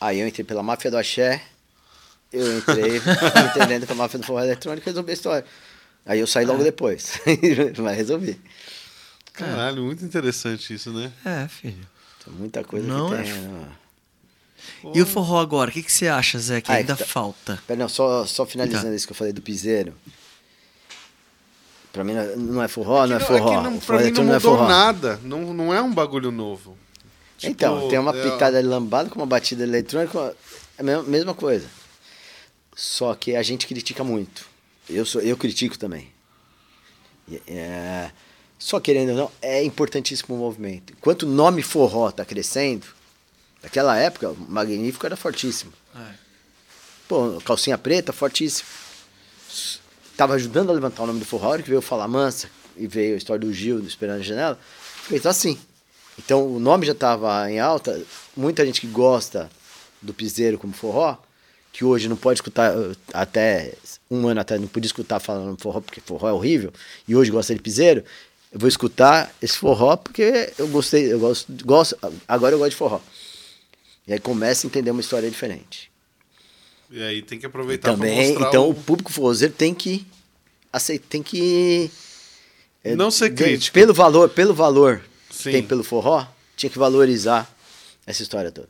Aí eu entrei pela máfia do Axé. Eu entrei entendendo que a máfia do forró eletrônico resolvi a história. Aí eu saí logo depois. Mas resolvi. Caralho, muito interessante isso, né? É, filho. Tem muita coisa Não, que é tem. f- né? E o forró agora? O que, que você acha, Zé? Que Ah, é ainda que tá- falta? Pera, não, só, só finalizando Tá. isso que eu falei do piseiro. Pra mim não é- não é forró, não é que forró. que não, O pra forró mim não mudou é forró. nada. Não, não é um bagulho novo. Tipo, Então, tem uma é- picada de lambada com uma batida eletrônica, é a mesma, mesma coisa. Só que a gente critica muito. Eu, sou, eu critico também. É, só querendo ou não, é importantíssimo o movimento. Enquanto o nome forró tá crescendo, naquela época, o Magnífico era fortíssimo. É. Pô, calcinha preta, fortíssimo. S- Tava ajudando a levantar o nome do forró, que veio o Fala Mansa e veio a história do Gil, do Esperando a Janela, fez assim. Então o nome já estava em alta, muita gente que gosta do piseiro como forró, que hoje não pode escutar, eh, até um ano atrás não podia escutar falando forró porque forró é horrível, e hoje gosta de piseiro, eu vou escutar esse forró porque eu gostei, eu gosto, gosto agora eu gosto de forró. E aí começa a entender uma história diferente. E aí tem que aproveitar Também, pra mostrar então o... o público forrozeiro tem que aceitar, tem que é, Não ser crítico. Pelo valor, pelo valor que Sim. tem pelo forró, tinha que valorizar essa história toda.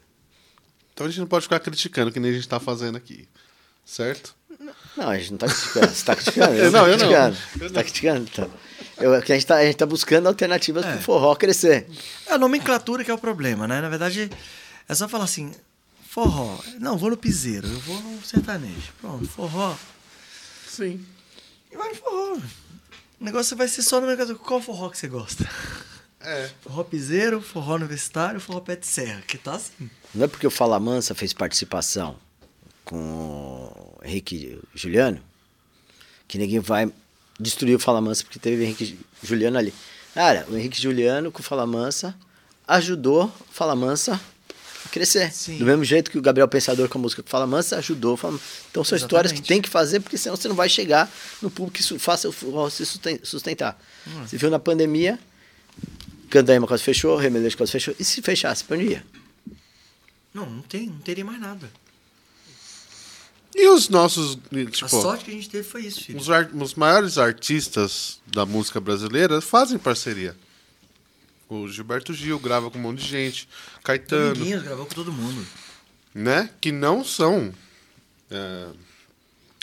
Então a gente não pode ficar criticando, que nem a gente tá fazendo aqui. Certo? Não, a gente não tá criticando. Você tá criticando? Eu não, eu não. criticando. Eu Você não. tá criticando? Então. Eu, que a, gente tá, a gente tá buscando alternativas É. pro forró crescer. É a nomenclatura que é o problema, né? Na verdade, é só falar assim, forró. Não, vou no piseiro, eu vou no sertanejo. Pronto, forró. Sim. E vai no forró. O negócio vai ser só nomenclatura. Qual forró que você gosta? É. Forró piseiro, forró universitário, forró pé de serra, que tá assim. Não é porque o Fala Mansa fez participação com o Henrique Juliano que ninguém vai destruir o Fala Mansa porque teve o Henrique Juliano ali. Cara, o Henrique Juliano com o Fala Mansa ajudou o Fala Mansa a crescer. Sim. Do mesmo jeito que o Gabriel Pensador com a música Fala Mansa ajudou. Fala. Então são histórias que Exatamente. tem que fazer porque senão você não vai chegar no público que faça se susten- sustentar. Hum. Você viu na pandemia, Candaima quase fechou, Remelejo quase fechou. E se fechasse, pra onde ia? Não, não tem, não teria mais nada. E os nossos, a tipo, sorte que a gente teve foi isso, filho. os, os maiores artistas da música brasileira fazem parceria. O Gilberto Gil grava com um monte de gente. Caetano, Dominguinhos gravou com todo mundo. né? Que não são é,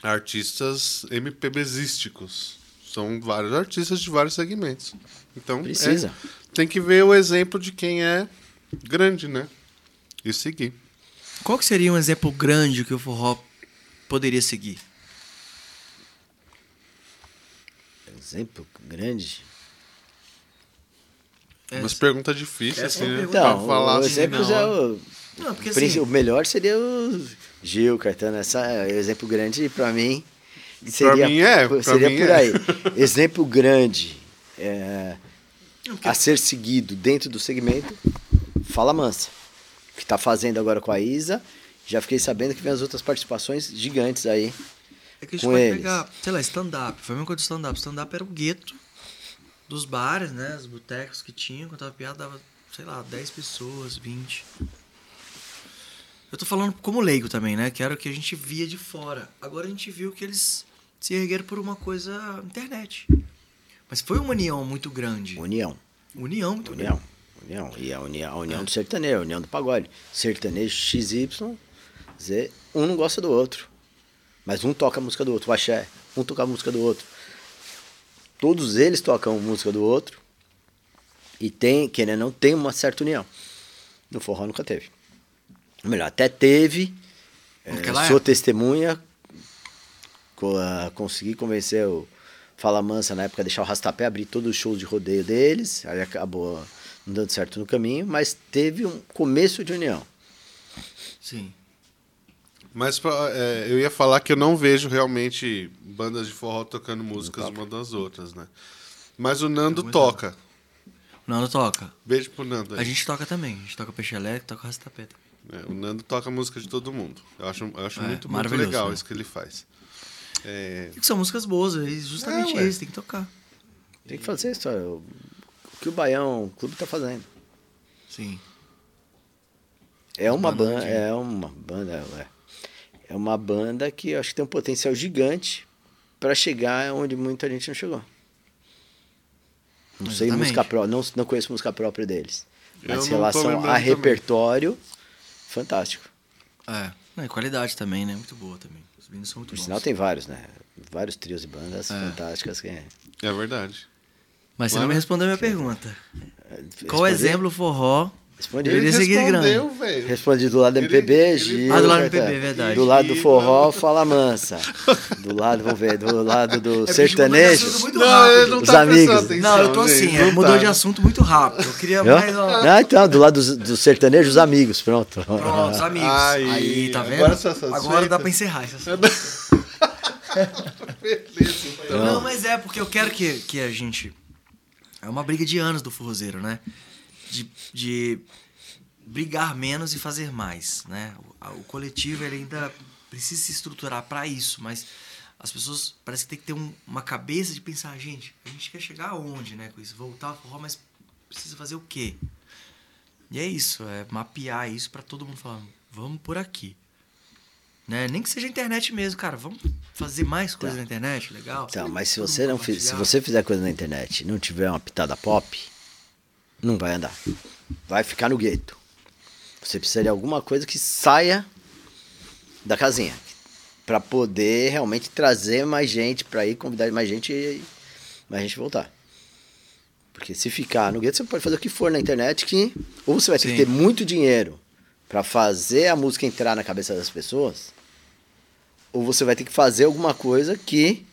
artistas MPBzísticos. São vários artistas de vários segmentos. Então, Precisa. é, tem que ver o exemplo de quem é grande, né? E seguir. Qual que seria um exemplo grande que o forró poderia seguir? Exemplo grande. É, Umas perguntas difíceis, assim, é uma né? pergunta- Então, Pra falar o assim, exemplo na é o, Não, porque assim, o melhor seria o Gil, Caetano. Essa é o exemplo grande pra mim. Seria, mim é, pra seria mim por é. aí. Exemplo grande é, não, a ser seguido dentro do segmento. Fala Mansa. Que tá fazendo agora com a Isa. Já fiquei sabendo que vem as outras participações gigantes aí. É que a gente com pode eles. pegar, sei lá, stand-up. Foi a mesma coisa do stand-up. Stand-up era o gueto dos bares, né? Os botecos que tinham. Quando tava piada, dava, sei lá, 10 pessoas, 20. Eu tô falando como leigo também, né? Que era o que a gente via de fora. Agora a gente viu que eles se ergueram por uma coisa internet. Mas foi uma união muito grande. União. União muito União. União. E a união, a união do sertanejo, a união do pagode. Sertanejo XY, Z, um não gosta do outro. Mas um toca a música do outro, o axé, um toca a música do outro. Todos eles tocam música do outro. E tem, querendo ou não, tem uma certa união. No forró nunca teve. Melhor, até teve. é, Naquela sou testemunha. co- ah, consegui convencer o Fala Mansa na época a deixar o Rastapé abrir todos os shows de rodeio deles. Aí acabou não dando certo no caminho, mas teve um começo de união. Sim. Mas pra- é, eu ia falar que eu não vejo realmente bandas de forró tocando músicas uma das outras, né? Mas o Nando muito toca. O Nando toca. Beijo pro Nando aí. A gente toca também. A gente toca peixe elétrico, toca rastapé também. É, o Nando toca a música de todo mundo. Eu acho, eu acho É, muito, muito legal né? isso que ele faz. É, E que são músicas boas, é justamente É, ué. isso, tem que tocar. Tem que fazer isso. O o que o Baião Clube tá fazendo. Sim. É uma Banda é uma banda, é. É uma banda que eu acho que tem um potencial gigante para chegar onde muita gente não chegou. Não sei Exatamente. música própria, não, não conheço música própria deles. Mas em relação a também. repertório, fantástico. É. Não, e qualidade também, né? Muito boa também. Os meninos são muito Por bons. sinal tem vários, né? Vários trios e bandas É. fantásticas que é verdade. Mas você Mano. não me respondeu a minha pergunta. Qual Respondi? exemplo forró? Respondi. Ele respondeu, velho. Respondi do lado do MPB, ele- Gil. Ah, do lado do. MPB, verdade. Do lado do forró, Fala Mansa. Do lado, vamos ver, do lado do É sertanejo. Não, ele não Os tá amigos. atenção. Não, eu tô gente, assim, não é, mudou tá. de assunto muito rápido. Eu queria Viu? mais. Ó, Ah, então, do lado do, do sertanejo, os amigos, pronto. pronto, os amigos. Aí, Aí, tá vendo? agora? Agora dá pra encerrar isso. Beleza, então. Não, mas é porque eu quero que, que a gente. É uma briga de anos do forrozeiro, né? De, de brigar menos e fazer mais, né? O, o coletivo ele ainda precisa se estruturar para isso, mas as pessoas parece que tem que ter um- uma cabeça de pensar, gente, a gente quer chegar aonde, né? Com isso, voltar ao forró, mas precisa fazer o quê? E é isso, é mapear isso para todo mundo falar, vamos por aqui. Né? Nem que seja internet mesmo, cara. Vamos fazer mais coisa Tá. na internet, legal. Então, mas se você não se você fizer coisa na internet e não tiver uma pitada pop, não vai andar. Vai ficar no gueto. Você precisa de alguma coisa que saia da casinha para poder realmente trazer mais gente para ir convidar mais gente e mais gente voltar. Porque se ficar no gueto, você pode fazer o que for na internet que ou você vai ter Sim. que ter muito dinheiro para fazer a música entrar na cabeça das pessoas, ou você vai ter que fazer alguma coisa que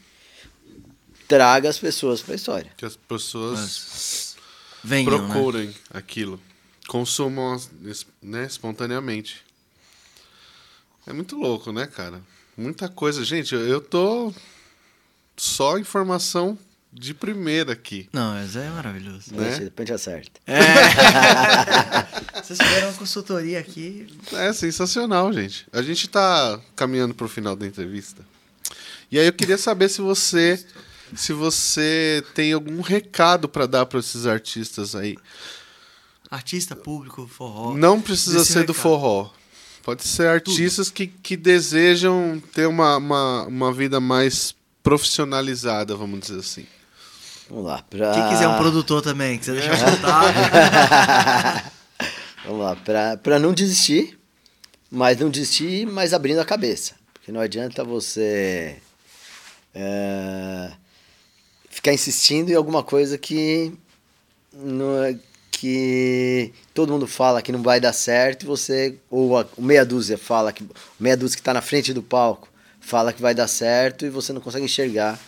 traga as pessoas para a história. Que as pessoas Venham, né? procurem aquilo. Consumam né, espontaneamente. É muito louco, né, cara? Muita coisa. Gente, eu- tô só informação de primeira aqui. Não, mas é maravilhoso. Né? Né? Depois acerta. Vocês tiveram uma consultoria aqui. É sensacional, gente. A gente tá caminhando pro final da entrevista. E aí eu queria saber se você se você tem algum recado para dar para esses artistas aí. Artista, público, forró. Não precisa ser do recado. forró. Pode ser artistas que, que desejam ter uma, uma, uma vida mais profissionalizada, vamos dizer assim. Vamos lá. Pra... Quem quiser um produtor também, que você deixar contato. Vamos lá. Pra, pra não desistir, mas não desistir, mas abrindo a cabeça. Porque não adianta você é, ficar insistindo em alguma coisa que, não é- que todo mundo fala que não vai dar certo e você, ou a, o meia dúzia fala que, o meia dúzia que está na frente do palco fala que vai dar certo e você não consegue enxergar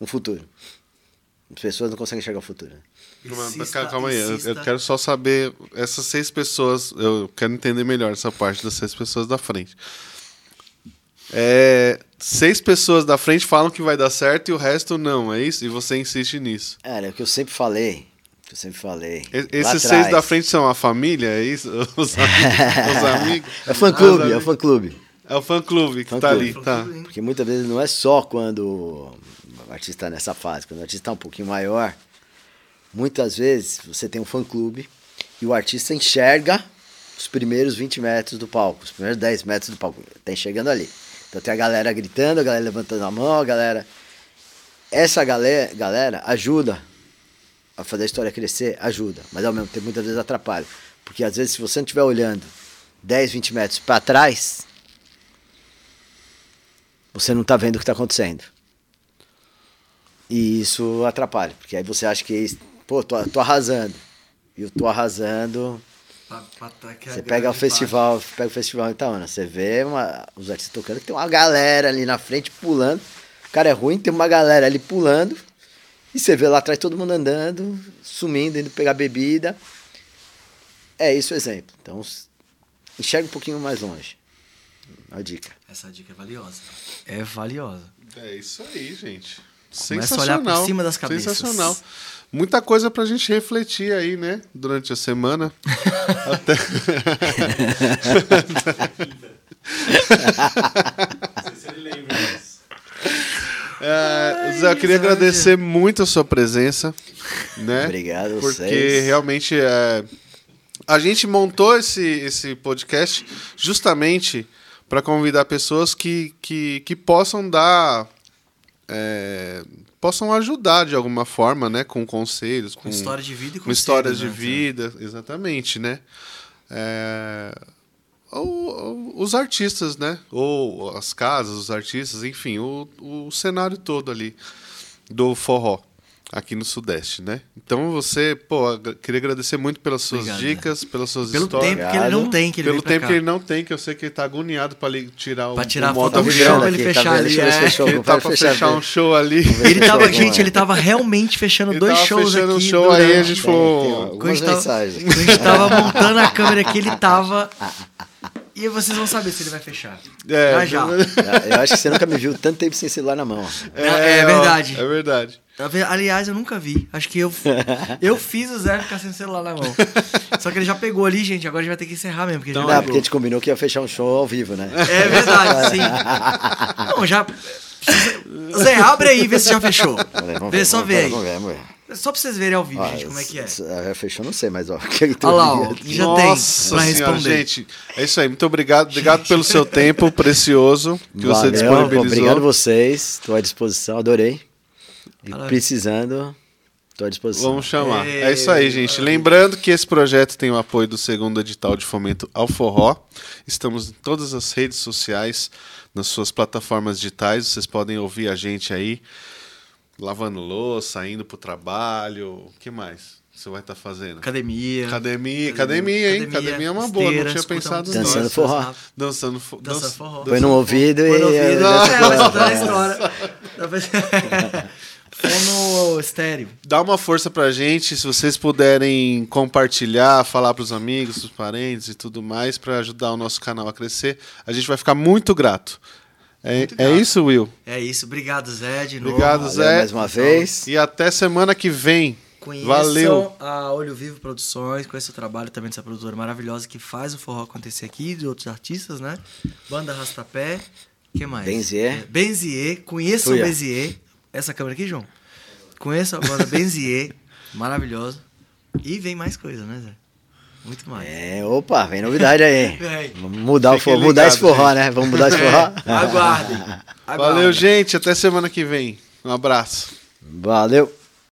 um futuro. As pessoas não conseguem enxergar o futuro. né? Insista, calma aí, eu, eu quero só saber essas seis pessoas, eu quero entender melhor essa parte das seis pessoas da frente. É, seis pessoas da frente falam que vai dar certo e o resto não, é isso? E você insiste nisso. Era o que eu sempre falei. que eu sempre falei. E- Esses atrás. seis da frente são a família, é isso? Os amigos? Os amigos? É fã clube, é fã clube. É o fã clube que Fã tá clube. ali, tá. Porque muitas vezes não é só quando o artista está nessa fase, quando o artista está um pouquinho maior, muitas vezes você tem um fã clube e o artista enxerga os primeiros 20 metros do palco, os primeiros 10 metros do palco, tá enxergando ali. Então tem a galera gritando, a galera levantando a mão, a galera. Essa galera, galera ajuda a fazer a história crescer, ajuda, mas ao mesmo tempo muitas vezes atrapalha. Porque às vezes se você não estiver olhando 10, 20 metros para trás, você não tá vendo o que tá acontecendo. E isso atrapalha, porque aí você acha que, pô, tô, tô arrasando. E eu tô arrasando. Tá Você pega o festival, pega o festival Itaúna, você vê uma, os artistas tocando, tem uma galera ali na frente pulando. O cara é ruim, tem uma galera ali pulando. E você vê lá atrás todo mundo andando, sumindo, indo pegar bebida. É isso o exemplo. Então, enxerga um pouquinho mais longe. A dica. Essa dica é valiosa. É valiosa. É isso aí, gente. Começa a olhar por cima das cabeças. Sensacional. Muita coisa pra gente refletir aí, né? Durante a semana. Até... É, Zé, eu queria agradecer muito a sua presença, né? Obrigado a Porque vocês. realmente é, a gente montou esse, esse podcast justamente para convidar pessoas que, que, que possam dar. é, possam ajudar de alguma forma, né? Com conselhos, com, Com história de vida e com histórias conselhos, de né? vida, exatamente, né? É, ou- ou os artistas, né? Ou as casas, os artistas, enfim, o, o cenário todo ali do forró aqui no Sudeste, né? Então você, pô, queria agradecer muito pelas suas Obrigado, dicas, pelas suas Pelo histórias. tempo que ele não tem, que ele Pelo tempo cá. que ele não tem, que eu sei que ele tá agoniado pra ali tirar o, Pra tirar o a foto do avião. show, pra ele tá fechar ali, é. fechou, Ele tá pra fechar fechar um show ali. Ele tava, gente, ele tava realmente fechando Ele dois tava shows fechando um aqui. show aí, a gente falou. Quando a gente tava montando a câmera aqui, ele tava. E vocês vão saber se ele vai fechar. É, já já. Eu acho que você nunca me viu tanto tempo sem celular na mão. É, ó, verdade. É verdade. Aliás, eu nunca vi. Acho que eu, eu fiz o Zé ficar sem celular na mão. Só que ele já pegou ali, gente. Agora a gente vai ter que encerrar mesmo. Porque Então, Não, já porque a gente combinou que ia fechar um show ao vivo, né? É verdade, sim. Não, já. Zé, abre aí e vê se já fechou. Vamos Vê, só vamos vê aí. Vamos ver, vamos ver. Só pra vocês verem ao vivo, Ó, gente, como é que é. s- s- Fechou, não sei, mas ó. Olha lá, ó. Já Nossa tem pra senhora, responder. gente. É isso aí. Muito obrigado. Obrigado pelo seu tempo precioso que você Valeu, disponibilizou. Obrigado a vocês, estou à disposição, adorei. E Maravilha. precisando, estou à disposição. Vamos chamar. Ei, É isso aí, gente. Lembrando que esse projeto tem o apoio do segundo edital de fomento ao forró. Estamos em todas as redes sociais, nas suas plataformas digitais. Vocês podem ouvir a gente aí, lavando louça, indo pro trabalho. O que mais você vai estar fazendo? Academia. Academia, academia, hein? Academia é uma boa, não esteira, tinha escuta pensado nisso. Dançando forró. Dançando, fo Dançando dança- forró. Põe no ouvido Põe e. no ouvido. dança É, a história. Dá pra- Fono estéreo. Dá uma força pra gente, se vocês puderem compartilhar, falar pros amigos, pros parentes e tudo mais, pra ajudar o nosso canal a crescer, a gente vai ficar muito grato. É, é isso, Will? É isso. Obrigado, Zé, de novo. Obrigado, Zé. mais uma vez. E até semana que vem. Conheçam Valeu. a Olho Vivo Produções, conheçam o trabalho também dessa produtora maravilhosa que faz o forró acontecer aqui, de outros artistas, né? Banda Rastapé, que mais? Benzier. É, Benzier, conheçam o Tuia. Benzier. Essa câmera aqui, João. Conheçam a banda Benzier, maravilhosa. E vem mais coisa, né, Zé? Muito mais. É, opa, vem novidade aí. Vem. Vamos mudar, o forró, mudar esse forró, gente. né? Vamos mudar esse forró? Aguardem. Valeu, Aguardem. gente. Até semana que vem. Um abraço. Valeu.